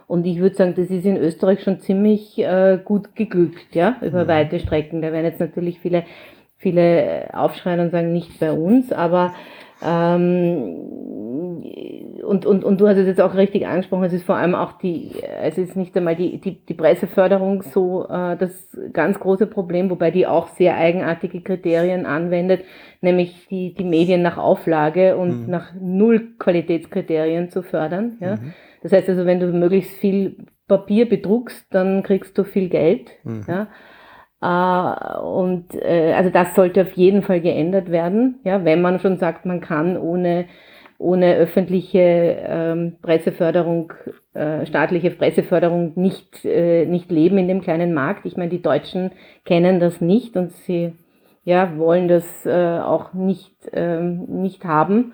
Und ich würde sagen, das ist in Österreich schon ziemlich äh, gut geglückt, ja, über mhm. weite Strecken. Da werden jetzt natürlich viele viele aufschreien und sagen, nicht bei uns, aber ähm, und, und, und du hast es jetzt auch richtig angesprochen, es ist vor allem auch die, es ist nicht einmal die, die, die Presseförderung so äh, das ganz große Problem, wobei die auch sehr eigenartige Kriterien anwendet, nämlich die, die Medien nach Auflage und mhm. nach Null Qualitätskriterien zu fördern. Ja? Mhm. Das heißt also, wenn du möglichst viel Papier bedruckst, dann kriegst du viel Geld. Mhm. Ja? Äh, und äh, also das sollte auf jeden Fall geändert werden, ja, wenn man schon sagt, man kann ohne ohne öffentliche ähm, Presseförderung, äh, staatliche Presseförderung nicht, äh, nicht leben in dem kleinen Markt. Ich meine, die Deutschen kennen das nicht und sie ja, wollen das äh, auch nicht, ähm, nicht haben.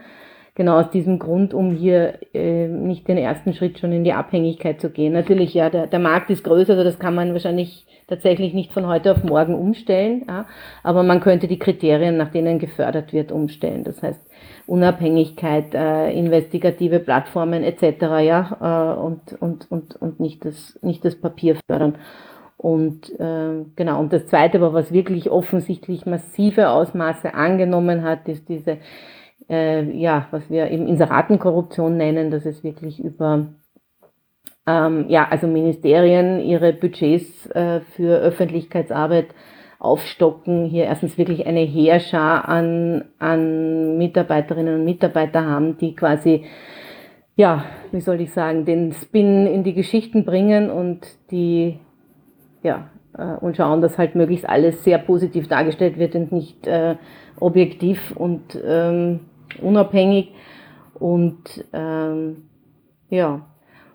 Genau aus diesem Grund, um hier äh, nicht den ersten Schritt schon in die Abhängigkeit zu gehen. Natürlich, ja, der, der Markt ist größer, also das kann man wahrscheinlich tatsächlich nicht von heute auf morgen umstellen, ja, aber man könnte die Kriterien, nach denen gefördert wird, umstellen. Das heißt, Unabhängigkeit, äh, investigative Plattformen etc. Ja, äh, und, und, und, und nicht, das, nicht das Papier fördern. Und äh, genau, und das Zweite, aber was wirklich offensichtlich massive Ausmaße angenommen hat, ist diese, äh, ja, was wir eben Inseratenkorruption nennen, dass es wirklich über ähm, ja, also Ministerien ihre Budgets äh, für Öffentlichkeitsarbeit aufstocken, hier erstens wirklich eine Heerschar an, an Mitarbeiterinnen und Mitarbeiter haben, die quasi, ja, wie soll ich sagen, den Spin in die Geschichten bringen und die, ja, äh, und schauen, dass halt möglichst alles sehr positiv dargestellt wird und nicht äh, objektiv und ähm, unabhängig. Und ähm, ja,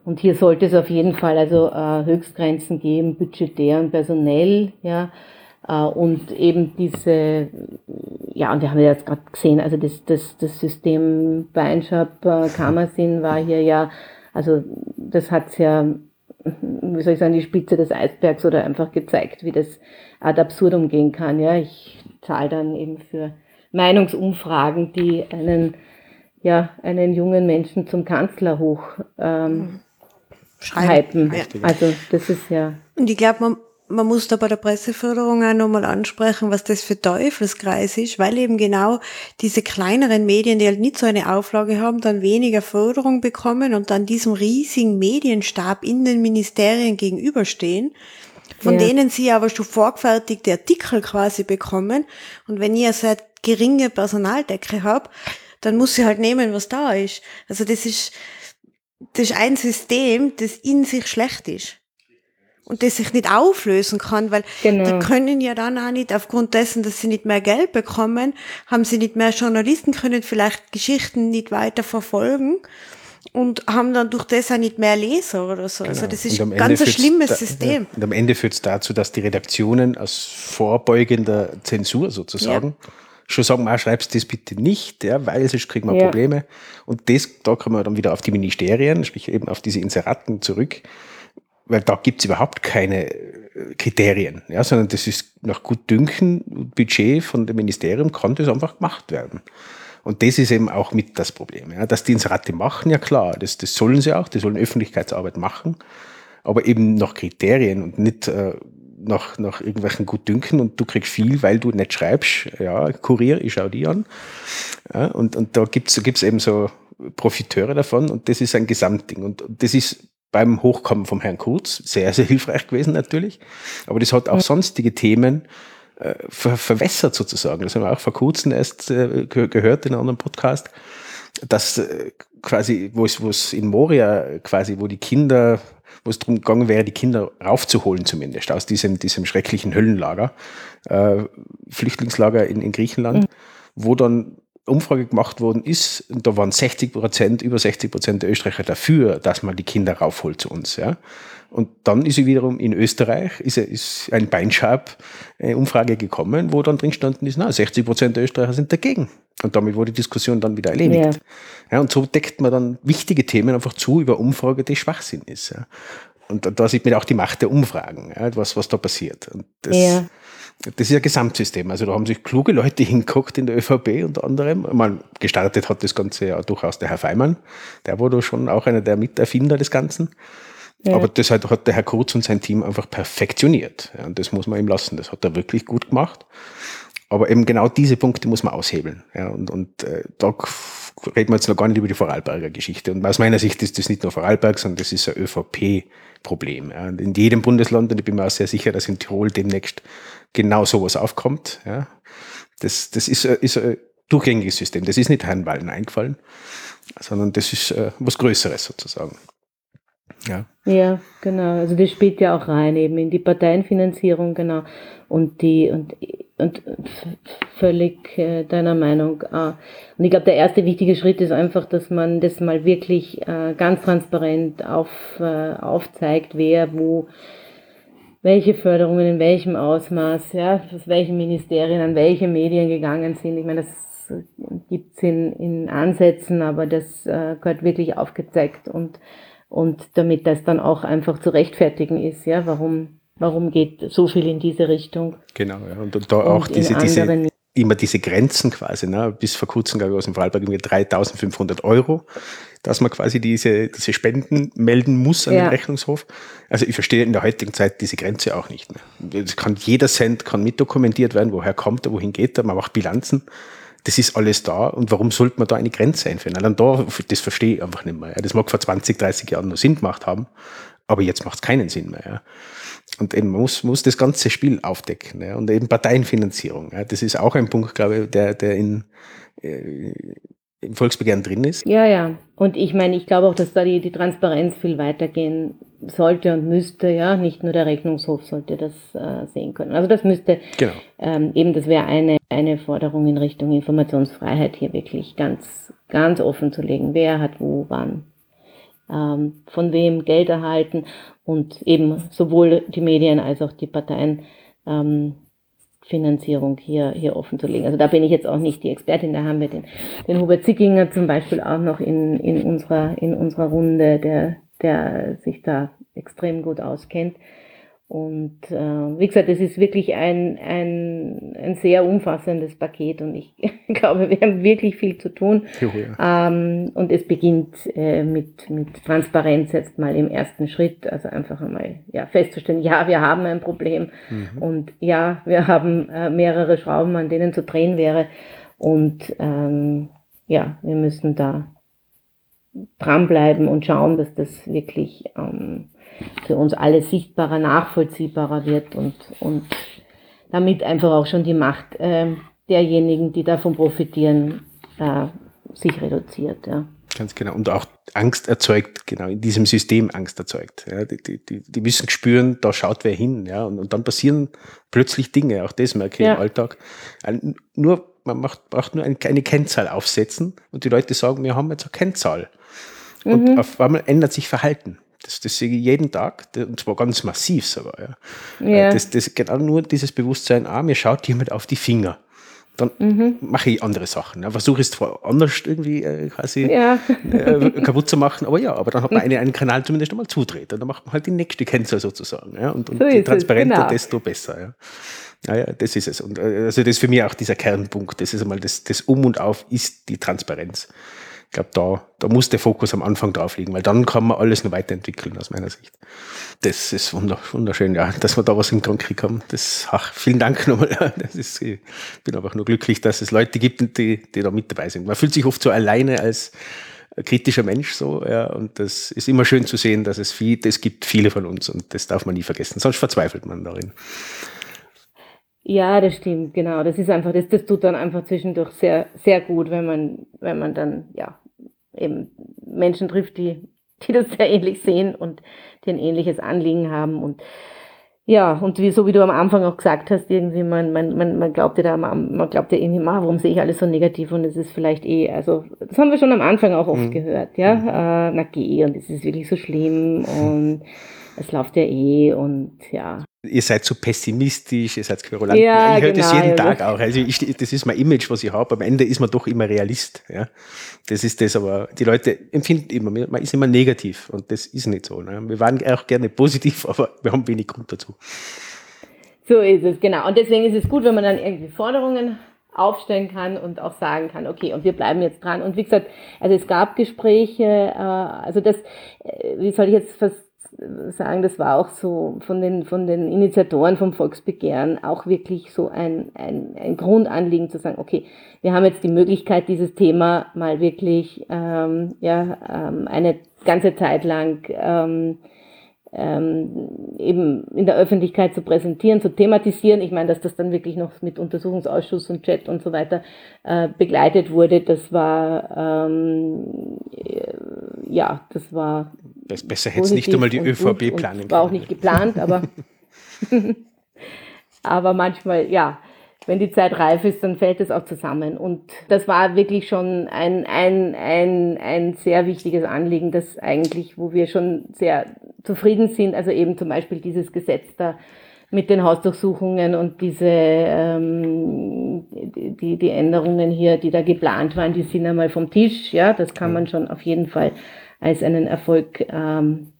und hier sollte es auf jeden Fall also äh, Höchstgrenzen geben, budgetär und personell, ja. Äh, und eben diese, ja, und wir haben ja jetzt gerade gesehen, also das, das, das System Weinshop äh, Kammersin war hier ja, also das hat's ja, wie soll ich sagen, die Spitze des Eisbergs oder einfach gezeigt, wie das ad absurdum gehen kann. Ja, ich zahle dann eben für Meinungsumfragen, die einen, ja, einen jungen Menschen zum Kanzler hoch ähm, hypen. Ja. Also das ist ja. Und ich glaube, man, man muss da bei der Presseförderung auch nochmal ansprechen, was das für Teufelskreis ist, weil eben genau diese kleineren Medien, die halt nicht so eine Auflage haben, dann weniger Förderung bekommen und dann diesem riesigen Medienstab in den Ministerien gegenüberstehen, von ja. denen sie aber schon vorgefertigte Artikel quasi bekommen. Und wenn ihr seit geringe Personaldecke habt, dann muss sie halt nehmen, was da ist. Also das ist, das ist ein System, das in sich schlecht ist und das sich nicht auflösen kann, weil genau. die können ja dann auch nicht, aufgrund dessen, dass sie nicht mehr Geld bekommen, haben sie nicht mehr Journalisten, können vielleicht Geschichten nicht weiter verfolgen und haben dann durch das auch nicht mehr Leser oder so. Also genau. Also das ist ein ganz ein schlimmes da, System. Ja. Und am Ende führt es dazu, dass die Redaktionen aus vorbeugender Zensur sozusagen ja. schon sagen, ah, schreibst das bitte nicht, ja, weil sonst kriegen wir ja. Probleme. Und das, da kommen wir dann wieder auf die Ministerien, sprich eben auf diese Inseraten zurück weil da gibt's überhaupt keine äh, Kriterien, ja, sondern das ist nach gut Dünken Budget von dem Ministerium kann das einfach gemacht werden. Und das ist eben auch mit das Problem. Ja. Dass die Inserate machen, ja klar, das, das sollen sie auch, die sollen Öffentlichkeitsarbeit machen, aber eben nach Kriterien und nicht äh, nach, nach irgendwelchen Gutdünken und du kriegst viel, weil du nicht schreibst. Ja, Kurier, ich schau die an. Ja, und, und da gibt's gibt's eben so Profiteure davon und das ist ein Gesamtding. Und, und das ist beim Hochkommen vom Herrn Kurz sehr, sehr hilfreich gewesen natürlich. Aber das hat auch sonstige Themen äh, ver verwässert sozusagen. Das haben wir auch vor kurzem erst äh, gehört in einem anderen Podcast, dass äh, quasi, wo es, wo es in Moria quasi, wo die Kinder, wo es darum gegangen wäre, die Kinder raufzuholen zumindest aus diesem, diesem schrecklichen Höllenlager, äh, Flüchtlingslager in, in Griechenland, mhm. wo dann Umfrage gemacht worden ist, da waren 60 Prozent, über 60 Prozent der Österreicher dafür, dass man die Kinder raufholt zu uns. Ja. Und dann ist sie wiederum in Österreich, ist, ist ein Beinschab-Umfrage gekommen, wo dann drin standen ist, na, 60 Prozent der Österreicher sind dagegen. Und damit wurde die Diskussion dann wieder erledigt. Ja. ja. und so deckt man dann wichtige Themen einfach zu über Umfrage, die Schwachsinn ist. Ja. Und da sieht man auch die Macht der Umfragen, ja, was, was da passiert. Und das, ja. Das ist ein Gesamtsystem. Also da haben sich kluge Leute *laughs* hingeguckt in der ÖVP unter anderem. Mal gestartet hat das Ganze ja durchaus der Herr Feimann. Der war da schon auch einer der Miterfinder des Ganzen. Ja. Aber das hat, hat der Herr Kurz und sein Team einfach perfektioniert. Ja, und das muss man ihm lassen. Das hat er wirklich gut gemacht. Aber eben genau diese Punkte muss man aushebeln. Ja, und und äh, da reden wir jetzt noch gar nicht über die Vorarlberger Geschichte. Und aus meiner Sicht ist das nicht nur Vorarlberg, sondern das ist ein ÖVP-Problem. Ja. Und in jedem Bundesland, und ich bin mir auch sehr sicher, dass in Tirol demnächst genau sowas aufkommt. Ja. Das, das ist, ist ein durchgängiges System. Das ist nicht Herrn Wallen eingefallen, sondern das ist äh, was Größeres sozusagen. Ja. ja, genau. Also das spielt ja auch rein eben in die Parteienfinanzierung, genau. Und die und und völlig äh, deiner Meinung. Äh. Und ich glaube, der erste wichtige Schritt ist einfach, dass man das mal wirklich äh, ganz transparent auf, äh, aufzeigt, wer wo welche Förderungen in welchem Ausmaß, ja, aus welchen Ministerien an welche Medien gegangen sind. Ich meine, das gibt's in, in Ansätzen, aber das äh, gehört wirklich aufgezeigt und und damit das dann auch einfach zu rechtfertigen ist, ja, warum, warum geht so viel in diese Richtung. Genau, ja, und, und da und auch diese, diese, immer diese Grenzen quasi, ne? bis vor kurzem, aus dem Vorarlberg irgendwie 3500 Euro, dass man quasi diese, diese Spenden melden muss an ja. den Rechnungshof. Also ich verstehe in der heutigen Zeit diese Grenze auch nicht mehr. Es kann jeder Cent kann mitdokumentiert werden, woher kommt er, wohin geht er, man macht Bilanzen das ist alles da und warum sollte man da eine Grenze einführen? Allein da, das verstehe ich einfach nicht mehr. Das mag vor 20, 30 Jahren noch Sinn gemacht haben, aber jetzt macht es keinen Sinn mehr. Ja. Und eben man muss, muss das ganze Spiel aufdecken. Ja. Und eben Parteienfinanzierung. Ja. Das ist auch ein Punkt, glaube ich, der, der in, äh, im Volksbegehren drin ist. Ja, ja. Und ich meine, ich glaube auch, dass da die, die Transparenz viel weitergehen sollte und müsste, ja. Nicht nur der Rechnungshof sollte das äh, sehen können. Also das müsste genau. ähm, eben, das wäre eine, eine Forderung in Richtung Informationsfreiheit hier wirklich ganz, ganz offen zu legen. Wer hat wo, wann, ähm, von wem Geld erhalten und eben sowohl die Medien als auch die Parteien ähm, Finanzierung hier, hier offen zu legen. Also da bin ich jetzt auch nicht die Expertin, da haben wir den, den Hubert Zickinger zum Beispiel auch noch in, in, unserer, in unserer Runde, der, der sich da extrem gut auskennt. Und äh, wie gesagt, es ist wirklich ein, ein, ein sehr umfassendes Paket und ich *laughs* glaube, wir haben wirklich viel zu tun. Ja. Ähm, und es beginnt äh, mit, mit Transparenz jetzt mal im ersten Schritt, also einfach einmal ja, festzustellen, ja, wir haben ein Problem mhm. und ja, wir haben äh, mehrere Schrauben, an denen zu drehen wäre. Und ähm, ja, wir müssen da dranbleiben und schauen, dass das wirklich ähm, für uns alle sichtbarer, nachvollziehbarer wird und, und damit einfach auch schon die Macht äh, derjenigen, die davon profitieren, äh, sich reduziert. Ja. Ganz genau. Und auch Angst erzeugt, genau, in diesem System Angst erzeugt. Ja, die, die, die, die müssen spüren, da schaut wer hin. Ja, und, und dann passieren plötzlich Dinge, auch das merke ich ja. im Alltag. Nur, man macht, braucht nur eine, eine Kennzahl aufsetzen und die Leute sagen, wir haben jetzt eine Kennzahl. Und mhm. auf einmal ändert sich Verhalten. Das, das sehe ich jeden Tag, und zwar ganz massiv sogar. Ja. ja. Das, das genau nur dieses Bewusstsein, ah, mir schaut jemand auf die Finger. Dann mhm. mache ich andere Sachen. Ja. Versuche es zwar anders irgendwie äh, quasi ja. äh, *laughs* kaputt zu machen, aber ja, aber dann hat man einen, einen Kanal zumindest einmal zudreht. Und dann macht man halt die nächste Kennzahl sozusagen. Ja. Und, und so je transparenter, genau. desto besser. Ja. Ja, ja, das ist es. Und äh, also das ist für mich auch dieser Kernpunkt. Das ist einmal das, das Um und Auf ist die Transparenz glaube, da, da muss der Fokus am Anfang drauf liegen, weil dann kann man alles noch weiterentwickeln, aus meiner Sicht. Das ist wunderschön, ja, dass wir da was in Gang gekriegt haben. Das, ach, vielen Dank nochmal. *laughs* Das ist, ich bin einfach nur glücklich, dass es Leute gibt, die, die da mit dabei sind. Man fühlt sich oft so alleine als kritischer Mensch so, ja, und das ist immer schön zu sehen, dass es viel, es gibt viele von uns und das darf man nie vergessen, sonst verzweifelt man darin. Ja, das stimmt, genau. Das ist einfach, das, das tut dann einfach zwischendurch sehr, sehr gut, wenn man, wenn man dann, ja, eben Menschen trifft, die, die das sehr ähnlich sehen und die ein ähnliches Anliegen haben. Und ja, und wie, so wie du am Anfang auch gesagt hast, irgendwie, man, man, man, man glaubt ja da, man, man glaubt ja irgendwie, ma, warum sehe ich alles so negativ und es ist vielleicht eh, also, das haben wir schon am Anfang auch oft mhm. gehört, ja, mhm. äh, na geh, und es ist wirklich so schlimm *laughs* und es läuft ja eh und ja ihr seid so pessimistisch, ihr seid Querulanten. Ja, ich höre genau, das jeden ja, Tag auch. Also ich, das ist mein Image, was ich habe. Am Ende ist man doch immer Realist. Ja. Das ist das, aber die Leute empfinden immer, man ist immer negativ und das ist nicht so. Ne? Wir waren auch gerne positiv, *laughs* aber wir haben wenig Grund dazu. So ist es, genau. Und deswegen ist es gut, wenn man dann irgendwie Forderungen aufstellen kann und auch sagen kann, okay, und wir bleiben jetzt dran. Und wie gesagt, also es gab Gespräche, äh, also das, äh, wie soll ich jetzt fast sagen, das war auch so von den, von den Initiatoren vom Volksbegehren auch wirklich so ein, ein, ein Grundanliegen zu sagen, okay, wir haben jetzt die Möglichkeit, dieses Thema mal wirklich ähm, ja, ähm, eine ganze Zeit lang ähm, ähm, eben in der Öffentlichkeit zu präsentieren, zu thematisieren. Ich meine, dass das dann wirklich noch mit Untersuchungsausschuss und Chat und so weiter äh, begleitet wurde, das war ähm, äh, ja, das war besser hätte es nicht einmal die ÖVP planen War auch nicht geplant, aber *laughs* aber manchmal ja wenn die Zeit reif ist, dann fällt es auch zusammen. Und das war wirklich schon ein, ein, ein, ein sehr wichtiges Anliegen, das eigentlich, wo wir schon sehr zufrieden sind. Also eben zum Beispiel dieses Gesetz da mit den Hausdurchsuchungen und diese ähm, die, die Änderungen hier, die da geplant waren, die sind einmal vom Tisch. Ja, das kann man schon auf jeden Fall als einen Erfolg ähm,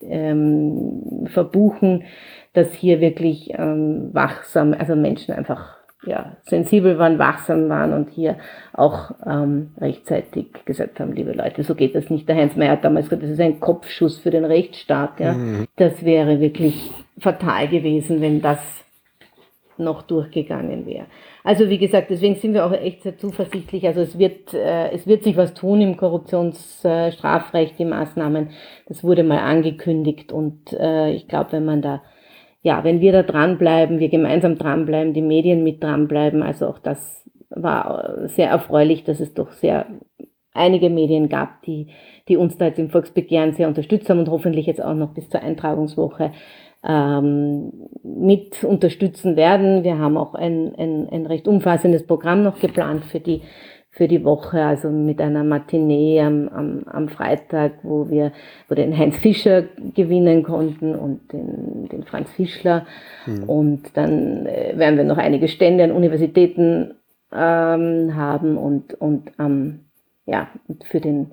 ähm, verbuchen, dass hier wirklich ähm, wachsam, also Menschen einfach ja, sensibel waren, wachsam waren und hier auch ähm, rechtzeitig gesagt haben, liebe Leute, so geht das nicht. Der Heinz Mayer hat damals gesagt, das ist ein Kopfschuss für den Rechtsstaat. Ja. Mhm. Das wäre wirklich fatal gewesen, wenn das noch durchgegangen wäre. Also wie gesagt, deswegen sind wir auch echt sehr zuversichtlich. Also es wird, äh, es wird sich was tun im Korruptionsstrafrecht, äh, die Maßnahmen. Das wurde mal angekündigt und äh, ich glaube, wenn man da ja, wenn wir da dranbleiben, wir gemeinsam dranbleiben, die Medien mit dranbleiben, also auch das war sehr erfreulich, dass es doch sehr einige Medien gab, die, die uns da jetzt im Volksbegehren sehr unterstützt haben und hoffentlich jetzt auch noch bis zur Eintragungswoche ähm, mit unterstützen werden. Wir haben auch ein, ein, ein recht umfassendes Programm noch geplant für die für die Woche, also mit einer Matinee am, am, am Freitag, wo wir wo den Heinz Fischer gewinnen konnten und den, den Franz Fischler. Mhm. Und dann äh, werden wir noch einige Stände an Universitäten ähm, haben und, und ähm, ja, für den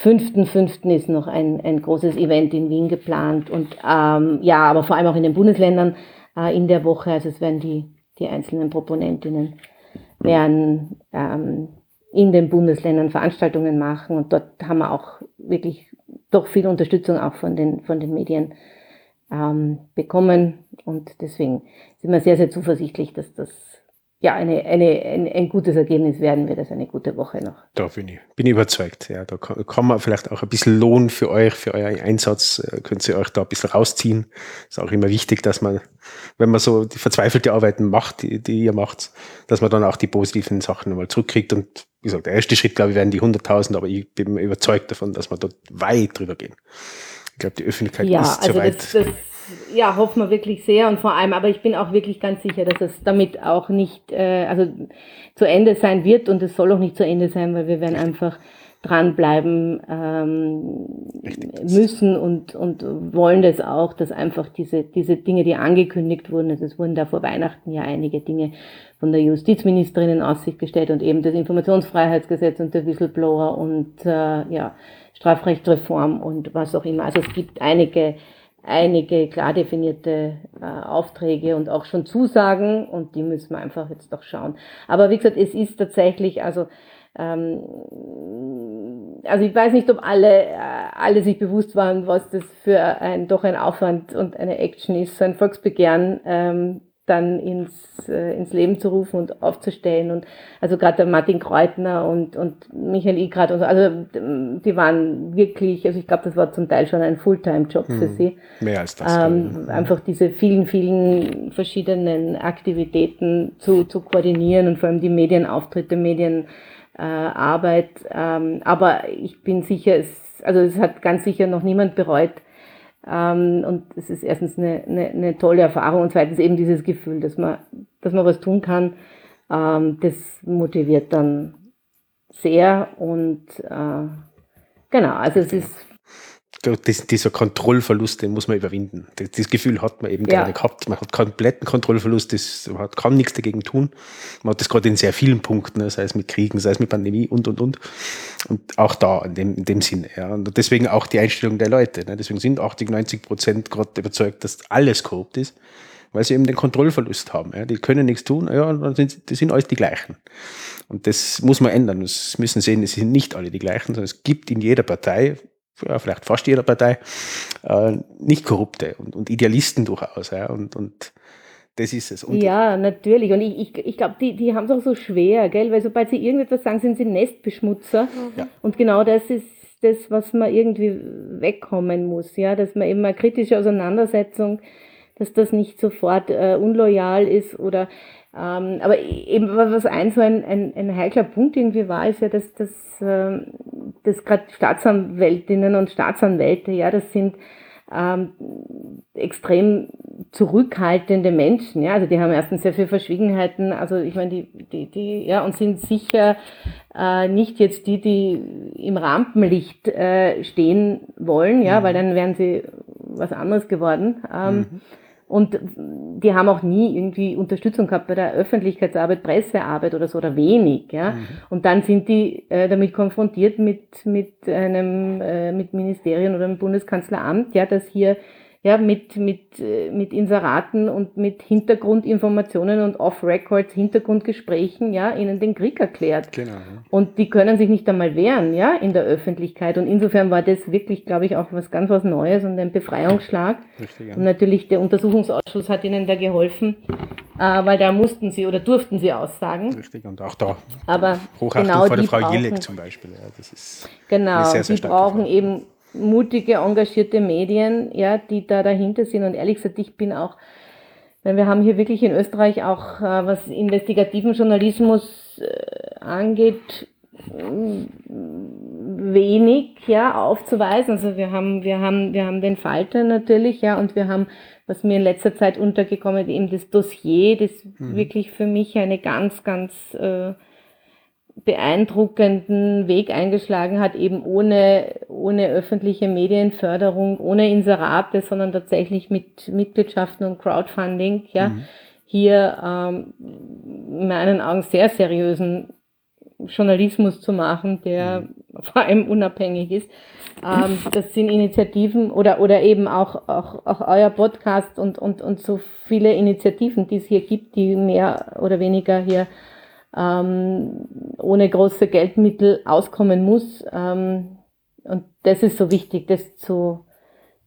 5.5. ist noch ein, ein großes Event in Wien geplant und ähm, ja, aber vor allem auch in den Bundesländern äh, in der Woche. Also es werden die, die einzelnen Proponentinnen werden ähm, in den Bundesländern Veranstaltungen machen und dort haben wir auch wirklich doch viel Unterstützung auch von den, von den Medien ähm, bekommen. Und deswegen sind wir sehr, sehr zuversichtlich, dass das ja, eine, eine, ein, ein gutes Ergebnis werden wird, also eine gute Woche noch. Da bin ich, bin ich überzeugt. Ja, da kann, kann man vielleicht auch ein bisschen Lohn für euch, für euren Einsatz, äh, könnt ihr euch da ein bisschen rausziehen. Ist auch immer wichtig, dass man, wenn man so die verzweifelte Arbeiten macht, die, die ihr macht, dass man dann auch die positiven Sachen nochmal zurückkriegt. Und wie gesagt, der erste Schritt, glaube ich, werden die 100.000, aber ich bin überzeugt davon, dass wir dort weit drüber gehen. Ich glaube, die Öffentlichkeit ja, ist also so weit. Das, das ja, hoffen wir wirklich sehr und vor allem, aber ich bin auch wirklich ganz sicher, dass es damit auch nicht, äh, also zu Ende sein wird und es soll auch nicht zu Ende sein, weil wir werden einfach dranbleiben ähm, müssen und, und wollen das auch, dass einfach diese, diese Dinge, die angekündigt wurden, also es wurden da vor Weihnachten ja einige Dinge von der Justizministerin in Aussicht gestellt und eben das Informationsfreiheitsgesetz und der Whistleblower und äh, ja, Strafrechtsreform und was auch immer. Also es gibt einige einige klar definierte äh, Aufträge und auch schon Zusagen und die müssen wir einfach jetzt doch schauen. Aber wie gesagt, es ist tatsächlich, also ähm, also ich weiß nicht, ob alle, äh, alle sich bewusst waren, was das für ein doch ein Aufwand und eine Action ist, so ein Volksbegehren ähm, dann ins, äh, ins Leben zu rufen und aufzustellen. Und also gerade der Martin Kreutner und, und Michael Igrat und so, also die waren wirklich, also ich glaube, das war zum Teil schon ein Fulltime-Job hm, für sie. Mehr als das. Ähm, einfach diese vielen, vielen verschiedenen Aktivitäten zu, zu koordinieren und vor allem die Medienauftritte, Medienarbeit. Äh, ähm, aber ich bin sicher, es, also es hat ganz sicher noch niemand bereut, ähm, und es ist erstens eine, eine, eine, tolle Erfahrung und zweitens eben dieses Gefühl, dass man, dass man was tun kann. Ähm, das motiviert dann sehr und äh, genau, also es ist das, dieser Kontrollverlust, den muss man überwinden. Das, das Gefühl hat man eben ja. gerade gehabt. Man hat kompletten Kontrollverlust, das, man hat, kann nichts dagegen tun. Man hat das gerade in sehr vielen Punkten, ne, sei es mit Kriegen, sei es mit Pandemie und, und, und. Und auch da, in dem, in dem Sinne. Ja. Und deswegen auch die Einstellung der Leute. Ne. Deswegen sind 80, 90 Prozent gerade überzeugt, dass alles korrupt ist, weil sie eben den Kontrollverlust haben. Ja. Die können nichts tun, ja, dann sind, das sind alles die gleichen. Und das muss man ändern. Wir müssen sehen, es sind nicht alle die gleichen, sondern es gibt in jeder Partei ja, vielleicht fast jeder Partei, äh, nicht korrupte und, und Idealisten durchaus. Ja, und, und das ist es. Und ja, natürlich. Und ich, ich, ich glaube, die, die haben es auch so schwer, gell? weil sobald sie irgendetwas sagen, sind sie Nestbeschmutzer. Ja. Und genau das ist das, was man irgendwie wegkommen muss, ja, dass man eben eine kritische Auseinandersetzung, dass das nicht sofort äh, unloyal ist oder ähm, aber eben was ein so ein, ein, ein heikler Punkt irgendwie war, ist ja, dass, dass, äh, dass gerade Staatsanwältinnen und Staatsanwälte, ja, das sind ähm, extrem zurückhaltende Menschen, ja, also die haben erstens sehr viel Verschwiegenheiten, also ich meine, die, die, die, ja, und sind sicher äh, nicht jetzt die, die im Rampenlicht äh, stehen wollen, ja, mhm. weil dann wären sie was anderes geworden. Ähm, mhm. Und die haben auch nie irgendwie Unterstützung gehabt bei der Öffentlichkeitsarbeit, Pressearbeit oder so, oder wenig. Ja? Mhm. Und dann sind die äh, damit konfrontiert mit, mit einem äh, mit Ministerien oder einem Bundeskanzleramt, ja, dass hier ja, mit, mit, mit Inseraten und mit Hintergrundinformationen und Off-Records, Hintergrundgesprächen, ja, ihnen den Krieg erklärt. Genau. Ja. Und die können sich nicht einmal wehren, ja, in der Öffentlichkeit. Und insofern war das wirklich, glaube ich, auch was ganz was Neues und ein Befreiungsschlag. Richtig, ja. Und natürlich der Untersuchungsausschuss hat ihnen da geholfen, äh, weil da mussten sie oder durften sie aussagen. Richtig, und auch da. Aber Hochachtung genau vor der Frau Jilek zum Beispiel. Ja, das ist genau, sehr, sehr die brauchen Frage. eben mutige, engagierte Medien, ja, die da dahinter sind. Und ehrlich gesagt, ich bin auch, weil wir haben hier wirklich in Österreich auch, äh, was investigativen Journalismus äh, angeht, wenig ja aufzuweisen. Also wir haben wir haben wir haben den Falter natürlich ja und wir haben was mir in letzter Zeit untergekommen eben das Dossier, das mhm. wirklich für mich eine ganz ganz äh, beeindruckenden Weg eingeschlagen hat, eben ohne, ohne öffentliche Medienförderung, ohne Inserate, sondern tatsächlich mit Mitgliedschaften und Crowdfunding, ja, mhm. hier ähm, in meinen Augen sehr seriösen Journalismus zu machen, der mhm. vor allem unabhängig ist. Ähm, das sind Initiativen oder, oder eben auch, auch, auch euer Podcast und, und, und so viele Initiativen, die es hier gibt, die mehr oder weniger hier ähm, ohne große Geldmittel auskommen muss. Ähm, und das ist so wichtig, das zu,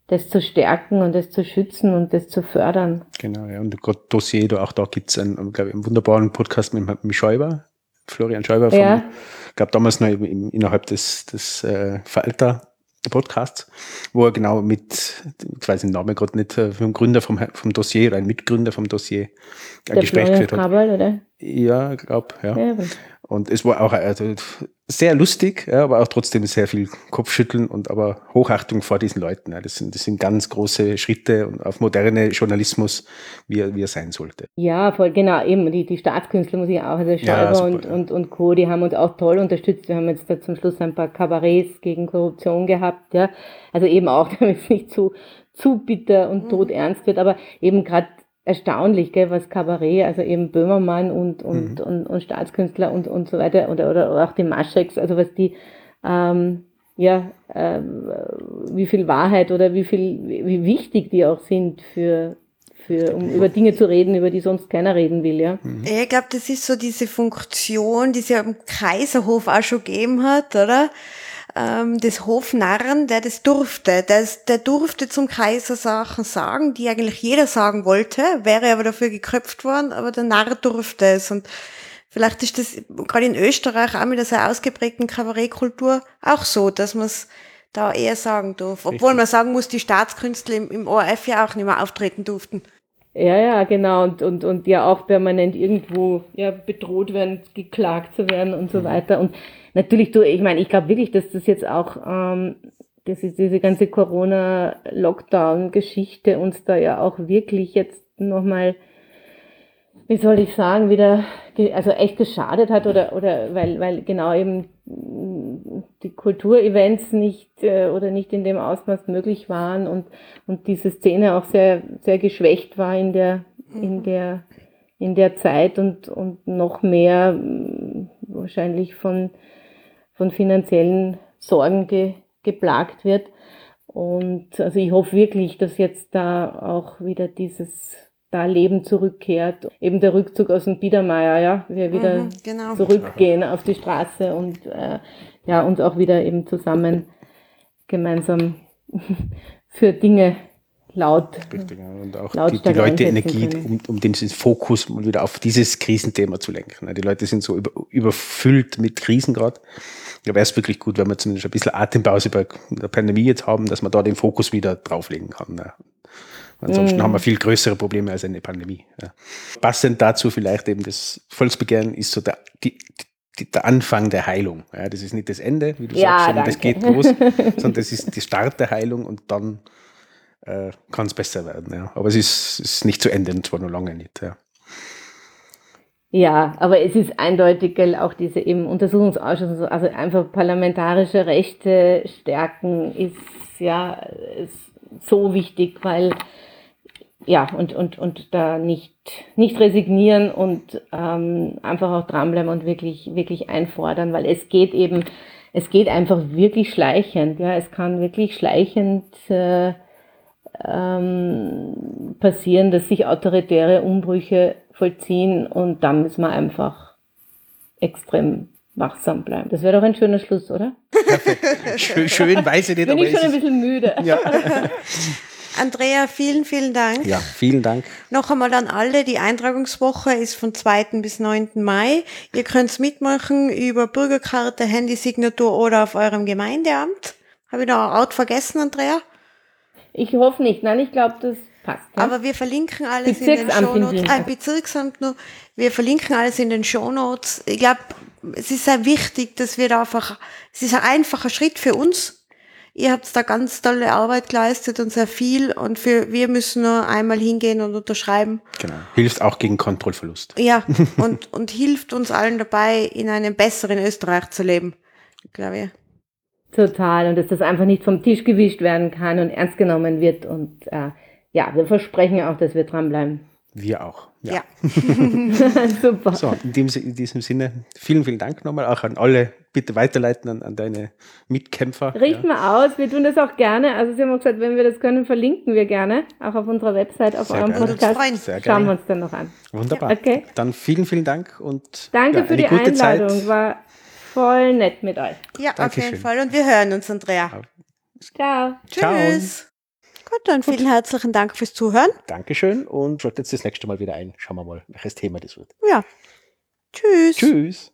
das zu stärken und das zu schützen und das zu fördern. Genau, ja. Und gerade Dossier, auch da gibt es einen, glaube ich, einen wunderbaren Podcast mit, mit Schäuber, Florian Schäuber, vom, ja. gab damals noch innerhalb des, des äh, Falter Podcasts, wo er genau mit, ich weiß den Namen gerade nicht, äh, vom Gründer vom, vom Dossier oder ein Mitgründer vom Dossier ein Der Gespräch geführt hat. Kabel, oder? Ja, ich glaube, ja. ja und es war auch also, sehr lustig, ja, aber auch trotzdem sehr viel Kopfschütteln und aber Hochachtung vor diesen Leuten. Ja. Das, sind, das sind ganz große Schritte auf moderne Journalismus, wie er, wie er sein sollte. Ja, voll, genau, eben. Die, die Staatskünstler muss ich auch, also Schreiber ja, und, ja. und, und Co., die haben uns auch toll unterstützt. Wir haben jetzt da zum Schluss ein paar Kabarets gegen Korruption gehabt, ja. Also eben auch, *laughs* damit es nicht zu, zu bitter und mhm. todernst wird, aber eben gerade erstaunlich, gell, was Kabarett, also eben Böhmermann und, und, mhm. und, und, Staatskünstler und, und so weiter, oder, oder auch die Mascheks, also was die, ähm, ja, äh, wie viel Wahrheit oder wie viel, wie wichtig die auch sind für, für, um über Dinge zu reden, über die sonst keiner reden will, ja. Mhm. Ich glaube, das ist so diese Funktion, die es ja im Kaiserhof auch schon gegeben hat, oder? Ähm, des Hofnarren, der das durfte. Der, der durfte zum Kaiser Sachen sagen, die eigentlich jeder sagen wollte, wäre aber dafür geköpft worden, aber der Narr durfte es. Und vielleicht ist das gerade in Österreich auch mit einer sehr ausgeprägten Kabarettkultur auch so, dass man es da eher sagen darf. Obwohl Richtig. man sagen muss, die Staatskünstler im, im ORF ja auch nicht mehr auftreten durften. Ja, ja, genau. Und, und, und ja auch permanent irgendwo ja, bedroht werden, geklagt zu werden und so mhm. weiter. Und natürlich, du, ich meine, ich glaube wirklich, dass das jetzt auch, ähm, das ist diese ganze Corona-Lockdown-Geschichte uns da ja auch wirklich jetzt nochmal, wie soll ich sagen, wieder, also echt geschadet hat oder, oder weil, weil genau eben die Kulturevents nicht äh, oder nicht in dem Ausmaß möglich waren und, und diese Szene auch sehr, sehr geschwächt war in der, in mhm. der, in der Zeit und, und noch mehr wahrscheinlich von, von finanziellen Sorgen ge, geplagt wird. Und also ich hoffe wirklich, dass jetzt da auch wieder dieses da Leben zurückkehrt. Eben der Rückzug aus dem Biedermeier, ja, wir wieder mhm, genau. zurückgehen auf die Straße und äh, ja, uns auch wieder eben zusammen gemeinsam *laughs* für Dinge laut. Richtig, ja. Und auch die, die, Leute Energie, um, um den Fokus mal wieder auf dieses Krisenthema zu lenken. Die Leute sind so über, überfüllt mit Krisen gerade. Da wäre es wirklich gut, wenn wir zumindest ein bisschen Atempause bei der Pandemie jetzt haben, dass man da den Fokus wieder drauflegen kann. Ja. Ansonsten mm. haben wir viel größere Probleme als eine Pandemie. Ja. Passend dazu vielleicht eben das Volksbegehren ist so der, die, die, der Anfang der Heilung. Ja, das ist nicht das Ende, wie du ja, sagst, sondern danke. das geht los, *laughs* sondern das ist der Start der Heilung und dann äh, kann es besser werden. Ja. Aber es ist, ist nicht zu Ende und zwar noch lange nicht. Ja. Ja, aber es ist eindeutig, gell, auch diese eben Untersuchungsausschuss, also einfach parlamentarische Rechte stärken ist ja ist so wichtig, weil ja, und, und, und da nicht, nicht resignieren und ähm, einfach auch dranbleiben und wirklich, wirklich einfordern, weil es geht eben, es geht einfach wirklich schleichend, ja, es kann wirklich schleichend äh, ähm, passieren, dass sich autoritäre Umbrüche vollziehen und dann müssen wir einfach extrem wachsam bleiben. Das wäre doch ein schöner Schluss, oder? Perfekt. Schön, schön weiß ich nicht. Bin ich schon ein bisschen müde. Ja. *laughs* Andrea, vielen, vielen Dank. Ja, vielen Dank. Noch einmal an alle, die Eintragungswoche ist von 2. bis 9. Mai. Ihr könnt mitmachen über Bürgerkarte, Handysignatur oder auf eurem Gemeindeamt. Habe ich noch ein Ort vergessen, Andrea? Ich hoffe nicht. Nein, ich glaube, das passt. Ja? Aber wir verlinken alles in den Shownotes. Ein Bezirksamt nur. Wir verlinken alles in den Shownotes. Ich glaube, es ist sehr wichtig, dass wir da einfach, es ist ein einfacher Schritt für uns. Ihr habt da ganz tolle Arbeit geleistet und sehr viel und für, wir müssen nur einmal hingehen und unterschreiben. Genau. Hilft auch gegen Kontrollverlust. Ja, *laughs* und, und hilft uns allen dabei, in einem besseren Österreich zu leben, glaube ich. Total. Und dass das einfach nicht vom Tisch gewischt werden kann und ernst genommen wird. Und äh, ja, wir versprechen auch, dass wir dranbleiben. Wir auch. Ja. ja. *laughs* *laughs* Super. So, in, dem, in, diesem Sinne, vielen, vielen Dank nochmal auch an alle. Bitte weiterleiten an, an deine Mitkämpfer. Richten ja. wir aus, wir tun das auch gerne. Also Sie haben gesagt, wenn wir das können, verlinken wir gerne. Auch auf unserer Website, auf Sehr eurem gerne. Podcast. Sehr Schauen wir uns dann noch an. Wunderbar. Okay. Dann vielen, vielen Dank und Danke ja, für die Einladung. Zeit. War voll nett mit euch. Ja, Dankeschön. auf jeden Fall. Und wir hören uns, Andrea. Ciao. Tschüss. Gut, dann vielen herzlichen Dank fürs Zuhören. Dankeschön und schaut jetzt das nächste Mal wieder ein. Schauen wir mal, welches Thema das wird. Ja. Tschüss. Tschüss.